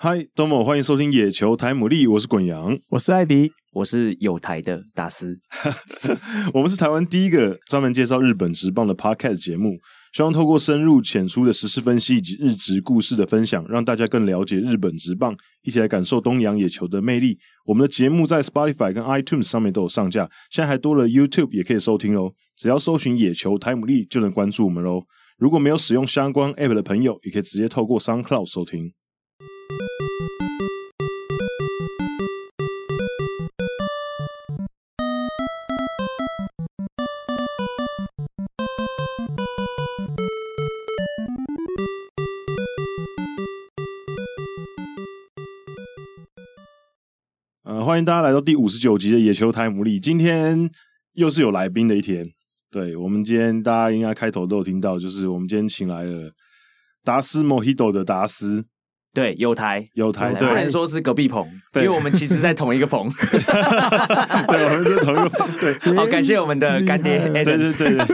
嗨，多么欢迎收听野球台牡蛎，我是滚羊，我是艾迪，我是有台的大师。我们是台湾第一个专门介绍日本职棒的 Podcast 节目，希望透过深入浅出的时事分析以及日职故事的分享，让大家更了解日本职棒，一起来感受东洋野球的魅力。我们的节目在 Spotify 跟 iTunes 上面都有上架，现在还多了 YouTube 也可以收听哦。只要搜寻野球台牡蛎就能关注我们喽。如果没有使用相关 App 的朋友，也可以直接透过 SoundCloud 收听。欢迎大家来到第五十九集的野球台牡蛎。今天又是有来宾的一天。对，我们今天大家应该开头都有听到，就是我们今天请来了达斯莫希多的达斯。对，有台有台，不能说是隔壁棚，因为我们其实在同一个棚。对，我们是同一个棚。对，好，感谢我们的干爹。对对对对对。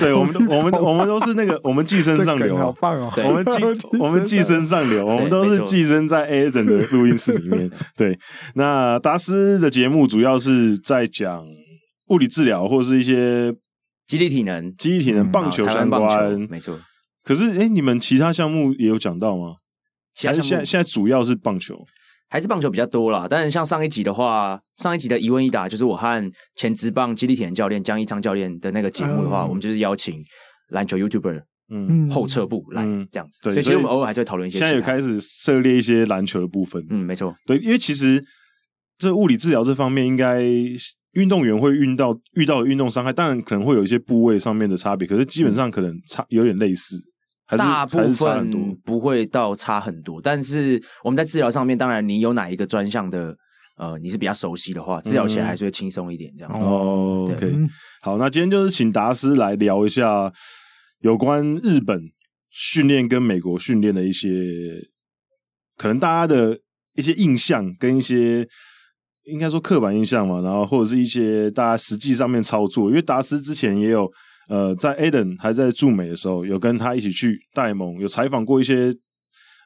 对，我们我们我们都是那个我们寄生上流，好棒哦！我们寄我们寄生上流，我们都是寄生在 a d e n 的录音室里面。对，那达斯的节目主要是在讲物理治疗或者是一些肌力体能、肌力体能、棒球相关，没错。可是，哎，你们其他项目也有讲到吗？其他现在现在主要是棒球。还是棒球比较多啦，但是像上一集的话，上一集的一问一答就是我和前职棒肌力体能教练江一昌教练的那个节目的话，嗯、我们就是邀请篮球 YouTuber 嗯后撤步来这样子，对、所以其实我们偶尔还是会讨论一些。现在也开始涉猎一些篮球的部分，嗯，没错，对，因为其实这物理治疗这方面，应该运动员会运到遇到的运动伤害，当然可能会有一些部位上面的差别，可是基本上可能差有点类似。大部分不会到差很多，但是我们在治疗上面，当然你有哪一个专项的，呃，你是比较熟悉的话，治疗起来还是会轻松一点，这样子。哦，OK，好，那今天就是请达斯来聊一下有关日本训练跟美国训练的一些，可能大家的一些印象跟一些应该说刻板印象嘛，然后或者是一些大家实际上面操作，因为达斯之前也有。呃，在 Aden 还在驻美的时候，有跟他一起去大联盟，有采访过一些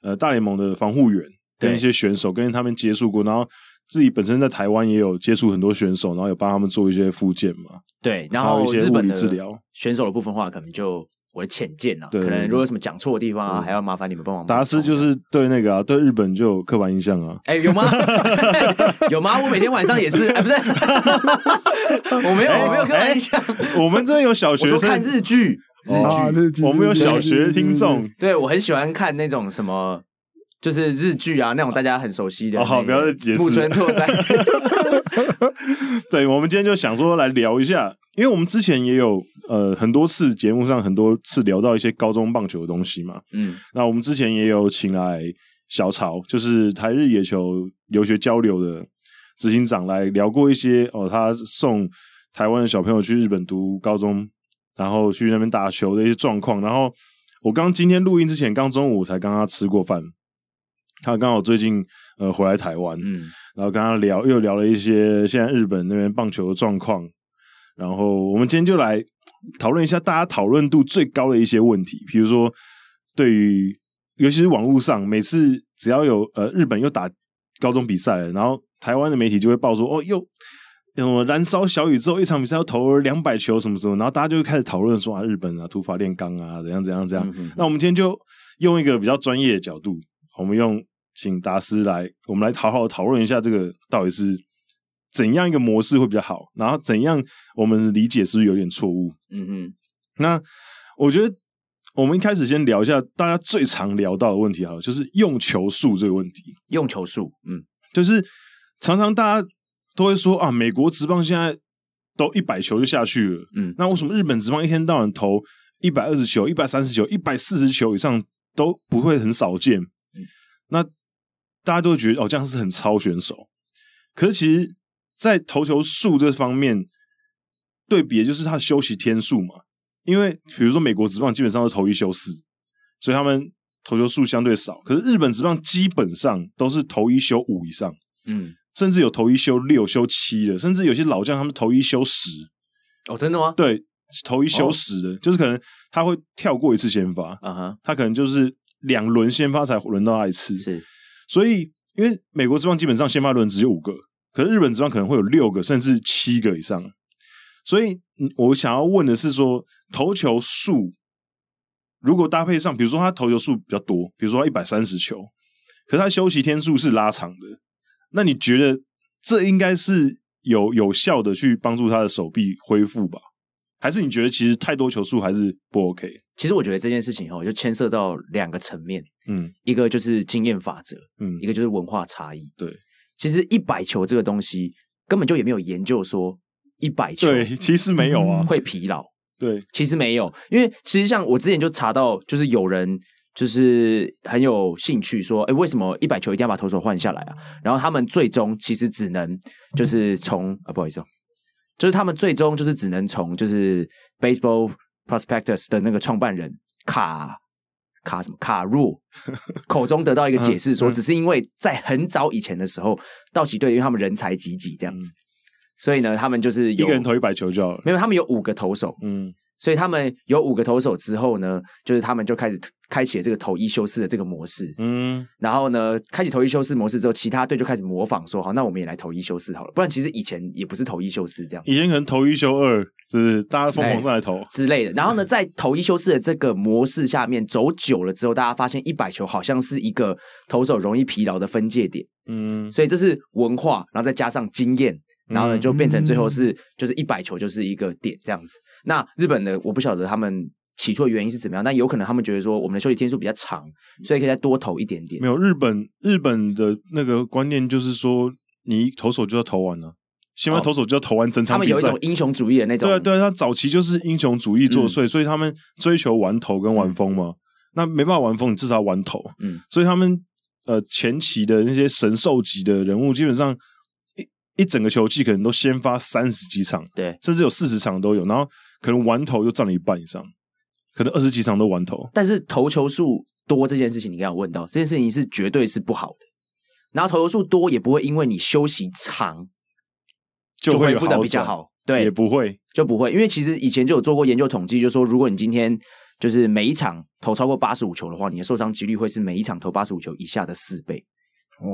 呃大联盟的防护员跟一些选手，跟他们接触过，然后自己本身在台湾也有接触很多选手，然后有帮他们做一些复健嘛。对，然后一些物理治疗选手的部分的话，可能就我的浅见啊，可能如果有什么讲错的地方啊，还要麻烦你们帮忙。达斯就是对那个啊，对日本就有刻板印象啊。哎，有吗？有吗？我每天晚上也是，哎，不是，我没有，我没有刻板印象。我们这有小学生看日剧，日剧，我们有小学听众。对，我很喜欢看那种什么。就是日剧啊，那种大家很熟悉的。好，不要再解释。木村拓哉。对，我们今天就想说来聊一下，因为我们之前也有呃很多次节目上很多次聊到一些高中棒球的东西嘛。嗯。那我们之前也有请来小曹，就是台日野球留学交流的执行长来聊过一些哦，他送台湾的小朋友去日本读高中，然后去那边打球的一些状况。然后我刚今天录音之前，刚中午才刚刚吃过饭。他刚好最近呃回来台湾，嗯，然后跟他聊，又聊了一些现在日本那边棒球的状况，然后我们今天就来讨论一下大家讨论度最高的一些问题，比如说对于尤其是网络上，每次只要有呃日本又打高中比赛了，然后台湾的媒体就会报说哦又什么燃烧小宇宙，一场比赛要投了两百球什么什么，然后大家就会开始讨论说啊日本啊土法炼钢啊怎样怎样怎样，嗯、那我们今天就用一个比较专业的角度，我们用。请达斯来，我们来好好讨论一下这个到底是怎样一个模式会比较好，然后怎样我们理解是不是有点错误？嗯哼，那我觉得我们一开始先聊一下大家最常聊到的问题，好，就是用球数这个问题。用球数，嗯，就是常常大家都会说啊，美国职棒现在都一百球就下去了，嗯，那为什么日本职棒一天到晚投一百二十球、一百三十球、一百四十球以上都不会很少见？嗯，那大家都会觉得哦，这样是很超选手。可是其实，在投球数这方面，对比的就是他的休息天数嘛。因为比如说美国职棒基本上都投一休四，所以他们投球数相对少。可是日本职棒基本上都是投一休五以上，嗯，甚至有投一休六、休七的，甚至有些老将他们投一休十。哦，真的吗？对，投一休十的，哦、就是可能他会跳过一次先发，啊哈、uh，huh. 他可能就是。两轮先发才轮到他一次。是，所以因为美国职棒基本上先发轮只有五个，可是日本职棒可能会有六个甚至七个以上。所以，我想要问的是说，投球数如果搭配上，比如说他投球数比较多，比如说他一百三十球，可是他休息天数是拉长的，那你觉得这应该是有有效的去帮助他的手臂恢复吧？还是你觉得其实太多球数还是不 OK？其实我觉得这件事情哦，就牵涉到两个层面，嗯，一个就是经验法则，嗯，一个就是文化差异。对，其实一百球这个东西根本就也没有研究说一百球，对，其实没有啊，会疲劳。对，其实没有，因为其实像我之前就查到，就是有人就是很有兴趣说，哎，为什么一百球一定要把投手换下来啊？然后他们最终其实只能就是从啊，不好意思哦。就是他们最终就是只能从就是 Baseball Prospectus 的那个创办人卡卡什么？卡入 口中得到一个解释，说只是因为在很早以前的时候，道奇队因为他们人才济济这样子，所以呢，他们就是有一个人投一百球就好了，没有，他们有五个投手，嗯。所以他们有五个投手之后呢，就是他们就开始开启了这个投一休四的这个模式。嗯，然后呢，开启投一休四模式之后，其他队就开始模仿说：“好，那我们也来投一休四好了。”不然其实以前也不是投一休四这样，以前可能投一休二，就是大家疯狂上来投之类的。然后呢，在投一休四的这个模式下面走久了之后，大家发现一百球好像是一个投手容易疲劳的分界点。嗯，所以这是文化，然后再加上经验。然后呢，就变成最后是就是一百球就是一个点这样子。那日本的我不晓得他们起初的原因是怎么样，但有可能他们觉得说我们的休息天数比较长，所以可以再多投一点点。没有日本日本的那个观念就是说，你投手就要投完了，先发投手就要投完整场比赛。他们有一种英雄主义的那种。对对，他早期就是英雄主义作祟，嗯、所以他们追求玩投跟玩风嘛。嗯、那没办法玩风，你至少要完投。嗯，所以他们呃前期的那些神兽级的人物，基本上。一整个球季可能都先发三十几场，对，甚至有四十场都有，然后可能完投就占了一半以上，可能二十几场都完投。但是投球数多这件事情，你刚刚问到这件事情是绝对是不好的。然后投球数多也不会因为你休息长就恢复的比较好，对，也不会就不会，因为其实以前就有做过研究统计，就是说如果你今天就是每一场投超过八十五球的话，你的受伤几率会是每一场投八十五球以下的四倍。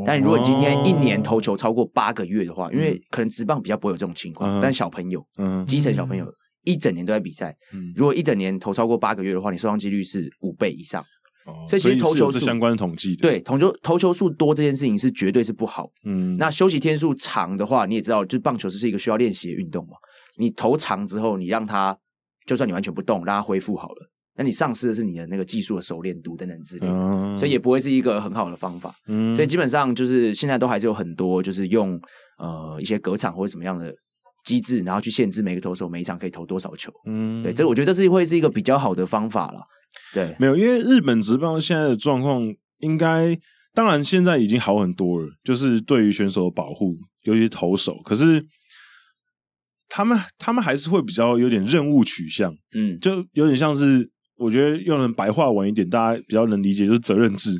但如果今天一年投球超过八个月的话，因为可能职棒比较不会有这种情况，但小朋友，嗯，基层小朋友一整年都在比赛，如果一整年投超过八个月的话，你受伤几率是五倍以上。所以其实投球数相关的统计，对，投球投球数多这件事情是绝对是不好。嗯，那休息天数长的话，你也知道，就棒球是一个需要练习的运动嘛。你投长之后，你让它就算你完全不动，让它恢复好了。那你丧失的是你的那个技术的熟练度等等之类所以也不会是一个很好的方法。嗯，所以基本上就是现在都还是有很多就是用呃一些隔场或者什么样的机制，然后去限制每个投手每一场可以投多少球。嗯，对，这我觉得这是会是一个比较好的方法了。对，没有，因为日本职棒现在的状况应该当然现在已经好很多了，就是对于选手的保护，尤其是投手，可是他们他们还是会比较有点任务取向，嗯，就有点像是。我觉得用人白话文一点，大家比较能理解，就是责任制，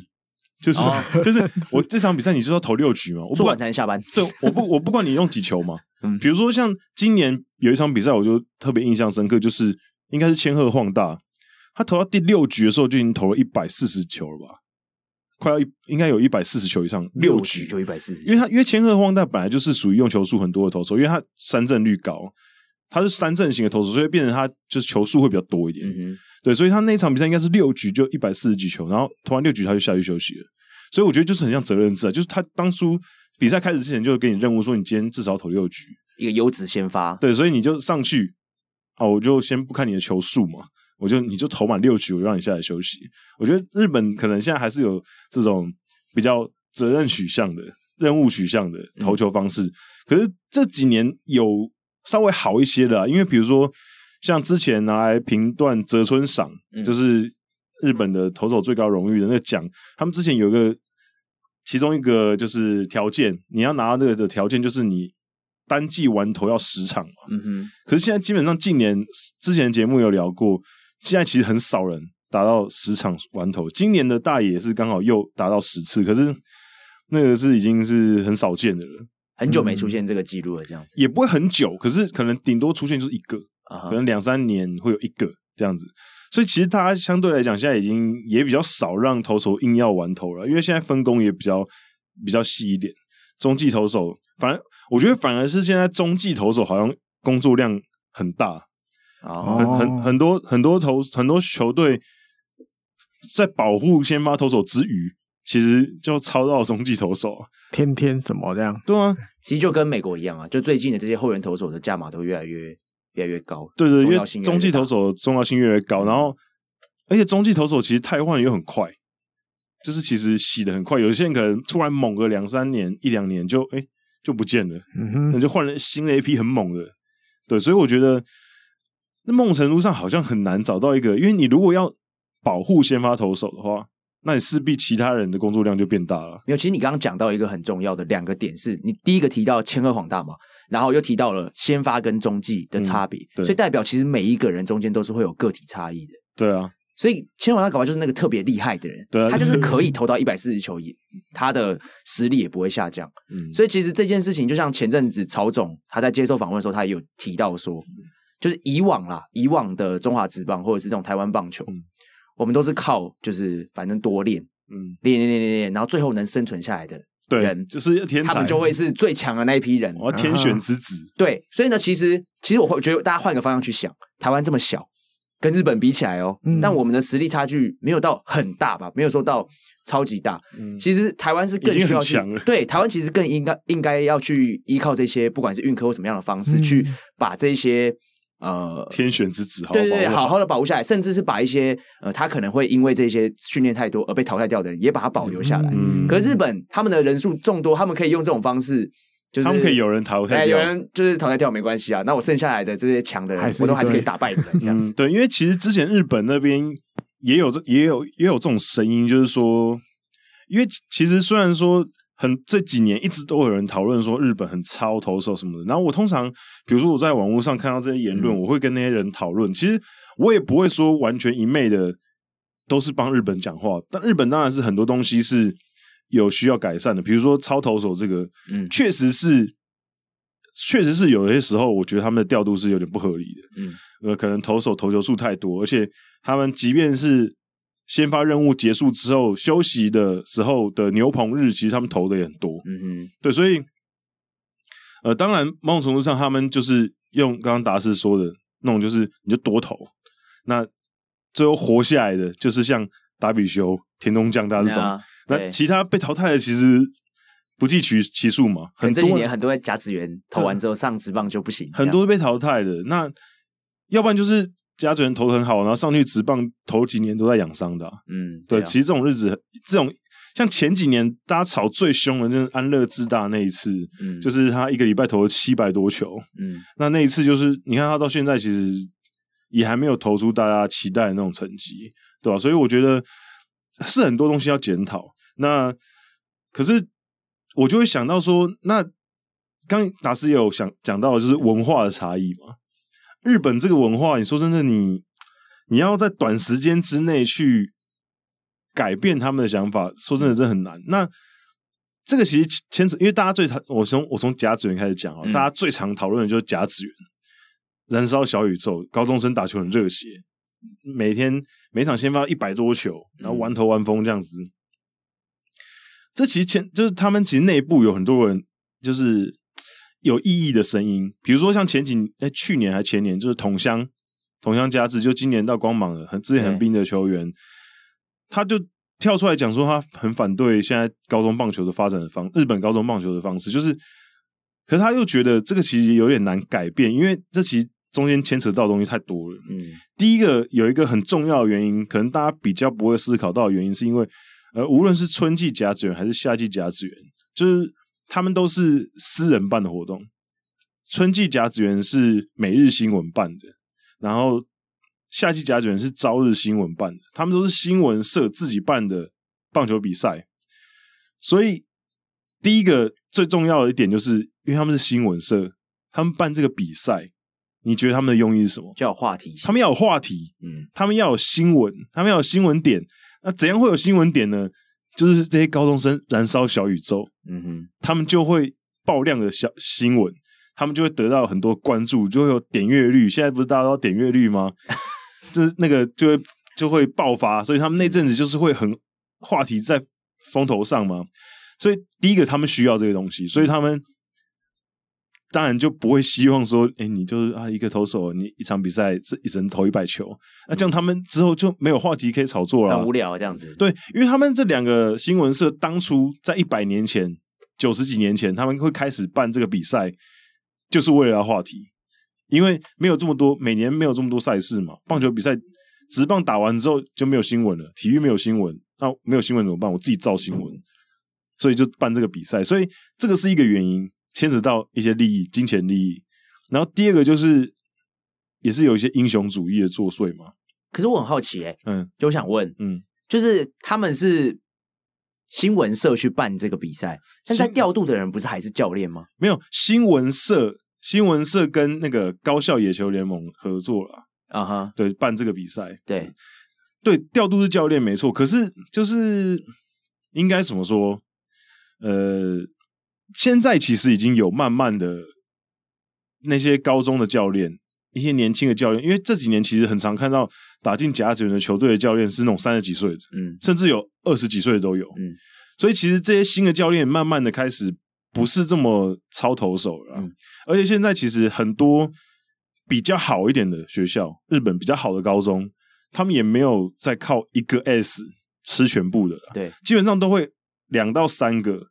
就是、哦、就是我这场比赛你就是要投六局嘛，我不管做才能下班。对，我不我不管你用几球嘛，嗯，比如说像今年有一场比赛，我就特别印象深刻，就是应该是千鹤晃大，他投到第六局的时候就已经投了一百四十球了吧，快要一应该有一百四十球以上，六局就一百四十，因为他因为千鹤晃大本来就是属于用球数很多的投手，因为他三振率高，他是三振型的投手，所以变成他就是球数会比较多一点。嗯对，所以他那一场比赛应该是六局就一百四十几球，然后投完六局他就下去休息了。所以我觉得就是很像责任制啊，就是他当初比赛开始之前就给你任务，说你今天至少要投六局，一个优质先发。对，所以你就上去，好，我就先不看你的球数嘛，我就你就投满六局，我就让你下来休息。我觉得日本可能现在还是有这种比较责任取向的、任务取向的投球方式，嗯、可是这几年有稍微好一些的，啊因为比如说。像之前拿来评断泽村赏，嗯、就是日本的投手最高荣誉的那个奖，他们之前有一个其中一个就是条件，你要拿到这个的条件就是你单季完投要十场嘛。嗯哼。可是现在基本上近年之前的节目有聊过，现在其实很少人达到十场完投。今年的大野是刚好又达到十次，可是那个是已经是很少见的了，很久没出现这个记录了，这样子、嗯、也不会很久，可是可能顶多出现就是一个。可能两三年会有一个这样子。所以其实他相对来讲，现在已经也比较少让投手硬要玩投了，因为现在分工也比较比较细一点。中继投手，反而我觉得反而是现在中继投手好像工作量很大哦，很很很多很多投很多球队在保护先发投手之余，其实就操到中继投手，天天什么这样？对啊，其实就跟美国一样啊，就最近的这些后援投手的价码都越来越越来越高。对对，因为中继投手重要性越来越高，然后而且中继投手其实太换又很快。就是其实洗的很快，有些人可能突然猛个两三年、一两年就哎、欸、就不见了，那就换了新的一批很猛的，对，所以我觉得那某种程度上好像很难找到一个，因为你如果要保护先发投手的话，那你势必其他人的工作量就变大了。没有，其实你刚刚讲到一个很重要的两个点是，是你第一个提到千贺滉大嘛，然后又提到了先发跟中继的差别，嗯，所以代表其实每一个人中间都是会有个体差异的。对啊。所以千贺滉大搞不好就是那个特别厉害的人，对啊，他就是可以投到一百四十球，也他的实力也不会下降。嗯，所以其实这件事情就像前阵子曹总他在接受访问的时候，他也有提到说，就是以往啦，以往的中华职棒或者是这种台湾棒球，嗯，我们都是靠就是反正多练，嗯，练练练练练，然后最后能生存下来的人，对，就是天才，他们就会是最强的那一批人，我要天选之子。对，所以呢，其实其实我会觉得大家换个方向去想，台湾这么小。跟日本比起来哦，嗯，但我们的实力差距没有到很大吧，没有说到超级大。嗯，其实台湾是更需要去，对，台湾其实更应该应该要去依靠这些，不管是运科或什么样的方式，嗯，去把这些呃天选之子好好，对对对，好好的保护下来，甚至是把一些呃他可能会因为这些训练太多而被淘汰掉的人，也把他保留下来。嗯，可是日本他们的人数众多，他们可以用这种方式。就是、他们可以有人淘汰掉，有人就是淘汰掉没关系啊。那我剩下来的这些强的人，我都还是可以打败的这样子。嗯、对，因为其实之前日本那边也有这也有也有这种声音，就是说，因为其实虽然说很这几年一直都有人讨论说日本很超投手什么的，然后我通常比如说我在网络上看到这些言论、嗯，我会跟那些人讨论。其实我也不会说完全一昧的都是帮日本讲话，但日本当然是很多东西是。有需要改善的，比如说超投手这个，嗯，确实是，确实是有些时候，我觉得他们的调度是有点不合理的，嗯，呃，可能投手投球数太多，而且他们即便是先发任务结束之后休息的时候的牛棚日，其实他们投的也很多，嗯嗯，对，所以，呃，当然某种程度上，他们就是用刚刚达斯说的那种，就是你就多投，那最后活下来的就是像达比修、田中将大这种。嗯那其他被淘汰的其实不计其其数嘛，很多年很多甲子园投完之后上职棒就不行，很多被淘汰的。那要不然就是甲子园投的很好，然后上去直棒头几年都在养伤的、啊。嗯，对，其实这种日子，这种像前几年大家吵最凶的，就是安乐自大那一次，嗯，就是他一个礼拜投了七百多球，嗯，那那一次就是你看他到现在其实也还没有投出大家期待的那种成绩，对吧、啊？所以我觉得是很多东西要检讨。那可是我就会想到说，那刚达斯也有想讲到的就是文化的差异嘛。日本这个文化，你说真的你，你你要在短时间之内去改变他们的想法，说真的这很难。那这个其实牵扯，因为大家最常我从我从甲子园开始讲啊、嗯，大家最常讨论的就是甲子园燃烧小宇宙，高中生打球很热血，每天每场先发一百多球，然后玩头玩疯这样子。这其实牵就是他们其实内部有很多人就是有意义的声音，比如说像前几哎去年还前年就是桐乡桐乡佳治，就今年到光芒了很之前很冰的球员，他就跳出来讲说他很反对现在高中棒球的发展的方日本高中棒球的方式，就是可是他又觉得这个其实有点难改变，因为这其实中间牵扯到的东西太多了。嗯，第一个有一个很重要的原因，可能大家比较不会思考到的原因，是因为。呃，无论是春季甲子园还是夏季甲子园，就是他们都是私人办的活动。春季甲子园是每日新闻办的，然后夏季甲子园是朝日新闻办的。他们都是新闻社自己办的棒球比赛。所以，第一个最重要的一点就是，因为他们是新闻社，他们办这个比赛，你觉得他们的用意是什么？就要有话题，他们要有话题，嗯，他们要有新闻，他们要有新闻点。那怎样会有新闻点呢？就是这些高中生燃烧小宇宙，嗯哼，他们就会爆量的小新闻，他们就会得到很多关注，就会有点阅率。现在不是大家都要点阅率吗？就是那个就会就会爆发，所以他们那阵子就是会很话题在风头上嘛。所以第一个他们需要这个东西，所以他们。当然就不会希望说，哎，你就是啊一个投手，你一场比赛这一人投一百球，那这样他们之后就没有话题可以炒作了，很无聊这样子。对，因为他们这两个新闻社当初在一百年前、九十几年前，他们会开始办这个比赛，就是为了要话题，因为没有这么多，每年没有这么多赛事嘛。棒球比赛，直棒打完之后就没有新闻了，体育没有新闻，那没有新闻怎么办？我自己造新闻，所以就办这个比赛，所以这个是一个原因。牵扯到一些利益、金钱利益，然后第二个就是，也是有一些英雄主义的作祟嘛。可是我很好奇、欸，哎，嗯，就我想问，嗯，就是他们是新闻社去办这个比赛，但在调度的人不是还是教练吗？没有，新闻社，新闻社跟那个高校野球联盟合作了，啊哈，对，办这个比赛，对，对，调度是教练没错，可是就是应该怎么说，呃。现在其实已经有慢慢的那些高中的教练，一些年轻的教练，因为这几年其实很常看到打进甲子园的球队的教练是那种三十几岁的，嗯，甚至有二十几岁的都有，嗯，所以其实这些新的教练慢慢的开始不是这么操投手了，嗯，而且现在其实很多比较好一点的学校，日本比较好的高中，他们也没有再靠一个 S 吃全部的了，对，基本上都会两到三个，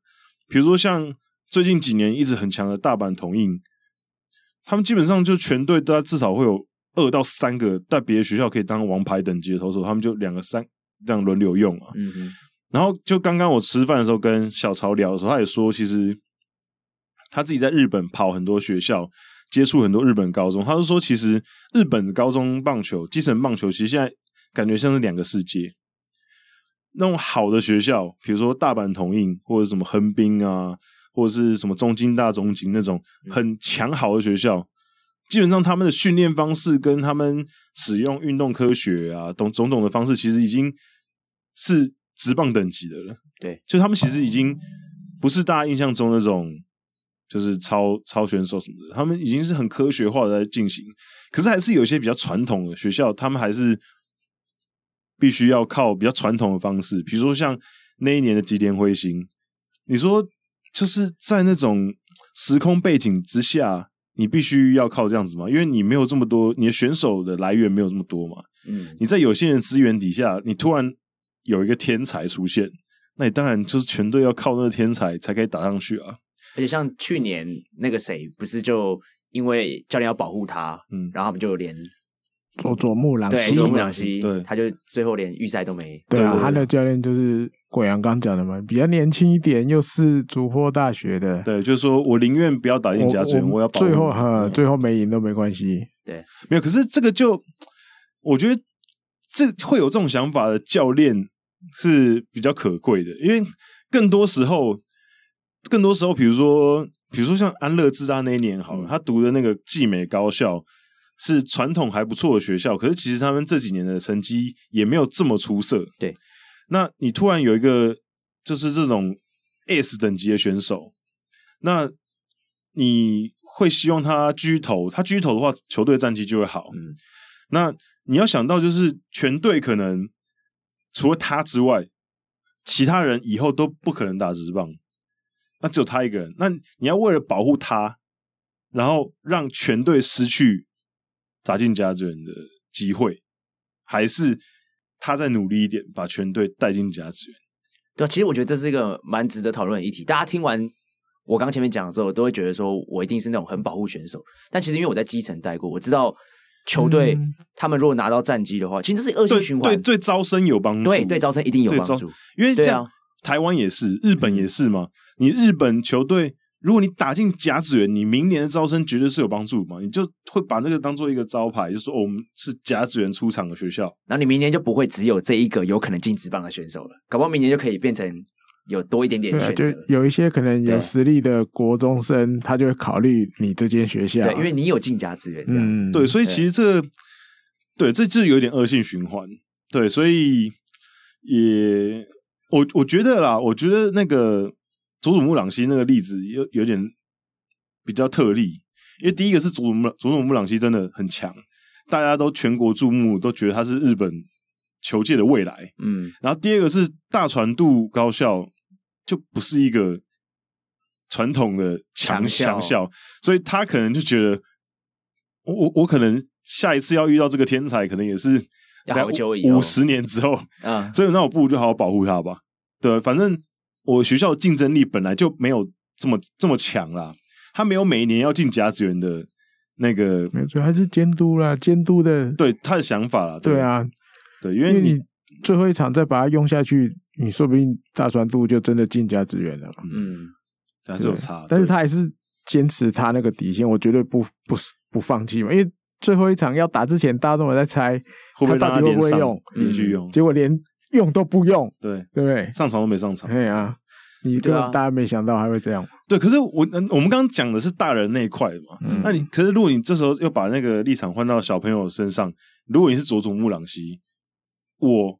比如说像。最近几年一直很强的大阪桐荫，他们基本上就全队都至少会有二到三个在别的学校可以当王牌等级的投手，他们就两个三这样轮流用啊。嗯嗯。然后就刚刚我吃饭的时候跟小曹聊的时候，他也说，其实他自己在日本跑很多学校，接触很多日本高中，他就说，其实日本高中棒球、基层棒球，其实现在感觉像是两个世界。那种好的学校，比如说大阪桐荫或者什么横滨啊。或者是什么中金大中金那种很强好的学校，基本上他们的训练方式跟他们使用运动科学啊，等种种的方式，其实已经是直棒等级的了。对，就他们其实已经不是大家印象中那种就是超超选手什么的，他们已经是很科学化的在进行。可是还是有一些比较传统的学校，他们还是必须要靠比较传统的方式，比如说像那一年的吉田辉星，你说。就是在那种时空背景之下，你必须要靠这样子嘛，因为你没有这么多，你的选手的来源没有这么多嘛。嗯，你在有限的资源底下，你突然有一个天才出现，那你当然就是全队要靠那个天才才可以打上去啊。而且像去年那个谁，不是就因为教练要保护他，嗯，然后他们就连。佐佐木朗希，佐佐木朗希，对，他就最后连预赛都没。对啊，他的教练就是鬼阳刚讲的嘛，比较年轻一点，又是筑波大学的。对，就是说我宁愿不要打进甲子，我，要保最后哈，最后没赢都没关系。对，没有。可是这个就，我觉得这会有这种想法的教练是比较可贵的，因为更多时候，更多时候，比如说，比如说像安乐智大那一年好了，嗯、他读的那个技美高校。是传统还不错的学校，可是其实他们这几年的成绩也没有这么出色。对，那你突然有一个就是这种 S 等级的选手，那你会希望他居头？他居头的话，球队战绩就会好。嗯，那你要想到就是全队可能除了他之外，其他人以后都不可能打直棒，那只有他一个人。那你要为了保护他，然后让全队失去。打进甲子园的机会，还是他再努力一点，把全队带进甲子园。对啊，其实我觉得这是一个蛮值得讨论的议题。大家听完我刚前面讲的时候，都会觉得说我一定是那种很保护选手。但其实因为我在基层待过，我知道球队、嗯、他们如果拿到战绩的话，其实这是恶性循环，对，对招生有帮助，对对招生一定有帮助。因为这样、啊、台湾也是，日本也是嘛。嗯、你日本球队。如果你打进甲子园，你明年的招生绝对是有帮助嘛？你就会把那个当做一个招牌，就说、哦、我们是甲子园出场的学校，然后你明年就不会只有这一个有可能进职棒的选手了，搞不好明年就可以变成有多一点点选择、啊。就有一些可能有实力的国中生，他就会考虑你这间学校，对，因为你有进甲子园这样子、嗯。对，所以其实这个、对，这就有点恶性循环。对，所以也我我觉得啦，我觉得那个。佐佐木朗希那个例子有有点比较特例，因为第一个是佐佐木佐佐木朗希真的很强，大家都全国注目，都觉得他是日本球界的未来。嗯，然后第二个是大船渡高校，就不是一个传统的强强校，所以他可能就觉得，我我我可能下一次要遇到这个天才，可能也是好久以后，五十年之后。嗯，所以那我不如就好好保护他吧。对，反正我学校竞争力本来就没有这么这么强啦，他没有每年要进甲子园的那个，没有，主要还是监督啦，监督的对他的想法啦。对，对啊，对，因为你最后一场再把它用下去，你说不定大传度就真的进甲子园了。嗯，还是有差，但是他还是坚持他那个底线，我绝对不不不放弃嘛。因为最后一场要打之前，大家都在猜他到底会不会用，连续用，结果连。用都不用，对对不对？上场都没上场，对啊，你根本大家没想到还会这样。对，可是我我们刚刚讲的是大人那一块嘛，嗯、那你可是如果你这时候又把那个立场换到小朋友身上，如果你是佐佐木朗希，我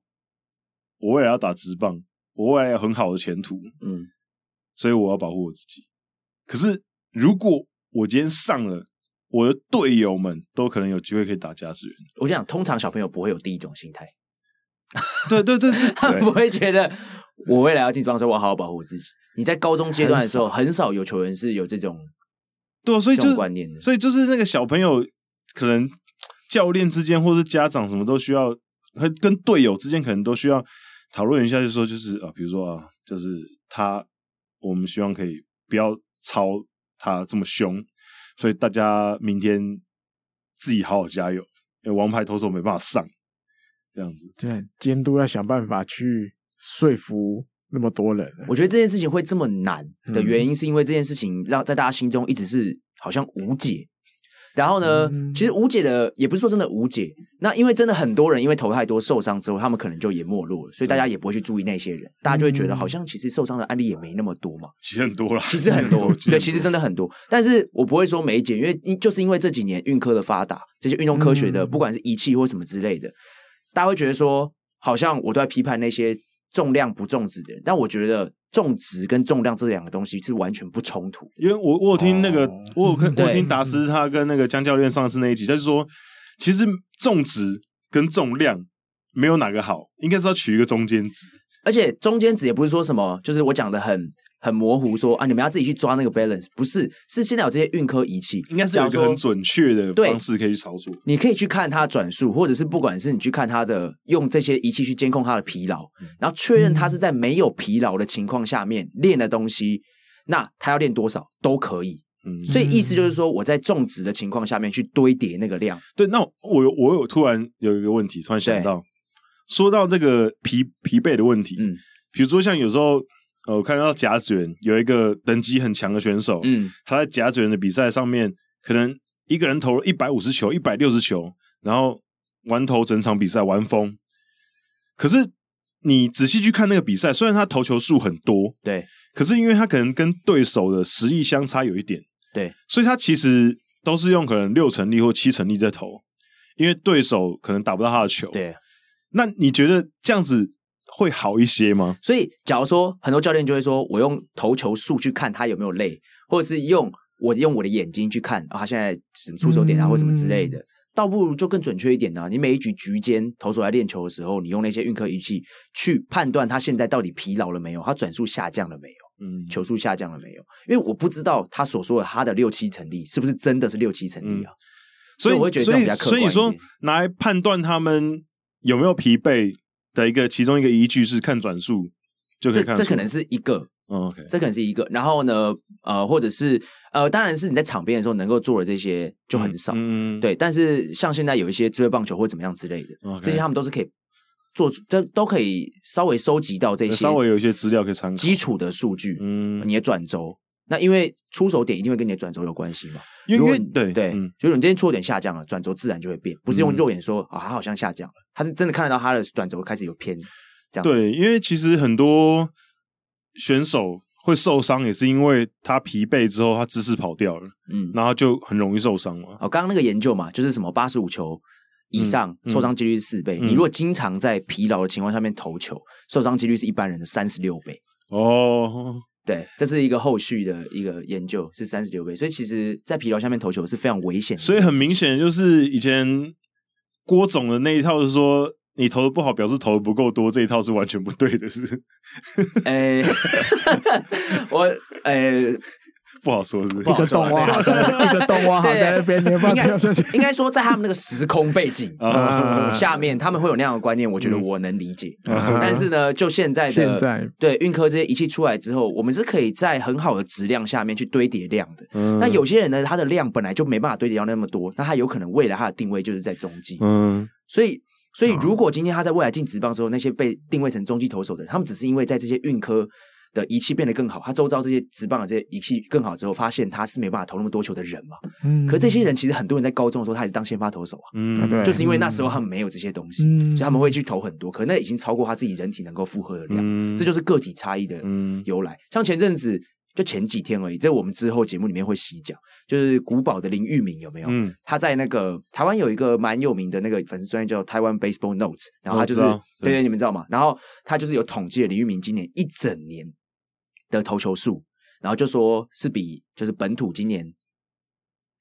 我未来要打直棒，我未来有很好的前途，嗯，所以我要保护我自己。可是如果我今天上了，我的队友们都可能有机会可以打驾驶员。我想，通常小朋友不会有第一种心态。对对对，是他不会觉得我未来要进职棒，所以我要好好保护我自己。你在高中阶段的时候，很少有球员是有这种对，所以就是观念的。所以就是那个小朋友，可能教练之间或是家长什么都需要，跟队友之间可能都需要讨论一下，就是说就是啊，比如说啊，就是他，我们希望可以不要超他这么凶，所以大家明天自己好好加油，因为王牌投手没办法上。这样子，对，监督要想办法去说服那么多人。我觉得这件事情会这么难的原因，是因为这件事情让在大家心中一直是好像无解。然后呢，嗯、其实无解的也不是说真的无解。那因为真的很多人因为投太多受伤之后，他们可能就也没落了，所以大家也不会去注意那些人。大家就会觉得好像其实受伤的案例也没那么多嘛。其实很多了，其实很 多，对，其实真的很多。但是我不会说没解，因为就是因为这几年运科的发达，这些运动科学的不管是仪器或什么之类的。大家会觉得说，好像我都在批判那些重量不重质的人，但我觉得重质跟重量这两个东西是完全不冲突。因为我我有听那个，哦、我有看我有听达斯他跟那个江教练上次那一集，他就说，其实重质跟重量没有哪个好，应该是要取一个中间值。而且中间值也不是说什么，就是我讲的很。很模糊说，说啊，你们要自己去抓那个 balance，不是，是现在有这些运科仪器，应该是有一个很准确的方式可以去操作。你可以去看它转速，或者是不管是你去看它的用这些仪器去监控它的疲劳，嗯、然后确认它是在没有疲劳的情况下面练的东西，那它要练多少都可以。嗯，所以意思就是说，我在种植的情况下面去堆叠那个量。对，那我有我有突然有一个问题，突然想到，对说到这个疲疲惫的问题，嗯，比如说像有时候。呃我看到甲子园有一个等级很强的选手，嗯，他在甲子园的比赛上面，可能一个人投了一百五十球、一百六十球，然后玩投整场比赛玩疯。可是你仔细去看那个比赛，虽然他投球数很多，对，可是因为他可能跟对手的实力相差有一点，对，所以他其实都是用可能六成力或七成力在投，因为对手可能打不到他的球。对，那你觉得这样子？会好一些吗？所以，假如说很多教练就会说，我用投球数去看他有没有累，或者是用我用我的眼睛去看啊，他现在什么出手点啊，或什么之类的，倒不如就更准确一点呢、啊。你每一局局间投手来练球的时候，你用那些运科仪器去判断他现在到底疲劳了没有，他转速下降了没有，嗯，球速下降了没有？因为我不知道他所说的他的六七成力是不是真的是六七成力啊，嗯、所以我会觉得这样比较客观。所以说拿来判断他们有没有疲惫。的一个其中一个依据是看转速，就可以看这。这可能是一个，哦、OK，这可能是一个。然后呢，呃，或者是呃，当然是你在场边的时候能够做的这些就很少，嗯，对。但是像现在有一些智慧棒球或怎么样之类的，Okay. 这些他们都是可以做，这都可以稍微收集到这些，稍微有一些资料可以参考基础的数据，嗯，你的转轴。那因为出手点一定会跟你的转轴有关系嘛？因为对对，嗯、就是你今天出手点下降了，转轴自然就会变，不是用肉眼说啊，它好像下降了，他是真的看得到他的转轴开始有偏这样子。对，因为其实很多选手会受伤，也是因为他疲惫之后，他姿势跑掉了，嗯，然后就很容易受伤嘛。哦，刚刚那个研究嘛，就是什么八十五球以上受伤几率是四倍，你如果经常在疲劳的情况下面投球，受伤几率是一般人的三十六倍。哦。对，这是一个后续的一个研究，是三十六倍，所以其实，在疲劳下面投球是非常危险的。所以很明显，就是以前郭总的那一套是说你投的不好，表示投的不够多，这一套是完全不对的，是不是？哎，我哎。不好说，是一个洞挖好，一个洞挖好在那边。应该说，在他们那个时空背景下面，他们会有那样的观念，我觉得我能理解。但是呢，就现在的现在对运科这些仪器出来之后，我们是可以在很好的质量下面去堆叠量的。那有些人呢，他的量本来就没办法堆叠到那么多，那他有可能未来他的定位就是在中继。嗯，所以所以如果今天他在未来进职棒之后，那些被定位成中继投手的人，他们只是因为在这些运科。的仪器变得更好，他周遭这些职棒的这些仪器更好之后，发现他是没办法投那么多球的人嘛。嗯，可这些人其实很多人在高中的时候，他也是当先发投手啊。嗯，对，就是因为那时候他们没有这些东西，嗯、所以他们会去投很多，可那已经超过他自己人体能够负荷的量。嗯，这就是个体差异的由来。像前阵子就前几天而已，在我们之后节目里面会细讲，就是古堡的林玉明有没有？嗯，他在那个台湾有一个蛮有名的那个粉丝专业叫台湾 Baseball Notes，然后他就是对对，你们知道吗？然后他就是有统计了林玉明今年一整年。的投球数，然后就说是比就是本土今年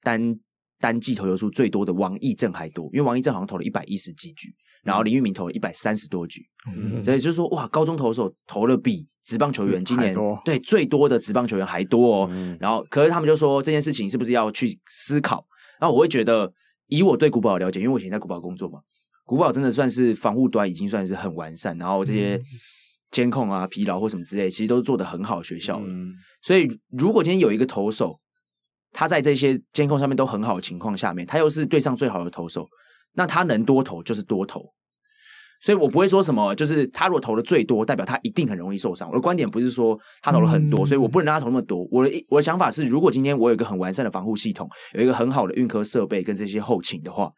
单单季投球数最多的王义正还多，因为王义正好像投了一百一十几局，然后林玉明投了一百三十多局，嗯、所以就是说哇，高中投手投了比职棒球员今年对最多的职棒球员还多哦。嗯、然后可是他们就说这件事情是不是要去思考？然后我会觉得，以我对古堡的了解，因为我以前在古堡工作嘛，古堡真的算是防护端已经算是很完善，然后这些。嗯监控啊，疲劳或什么之类，其实都是做的很好的学校了。嗯、所以，如果今天有一个投手，他在这些监控上面都很好的情况下面，他又是对上最好的投手，那他能多投就是多投。所以我不会说什么，就是他如果投的最多，代表他一定很容易受伤。我的观点不是说他投了很多，嗯、所以我不能让他投那么多。我的我的想法是，如果今天我有一个很完善的防护系统，有一个很好的运科设备跟这些后勤的话，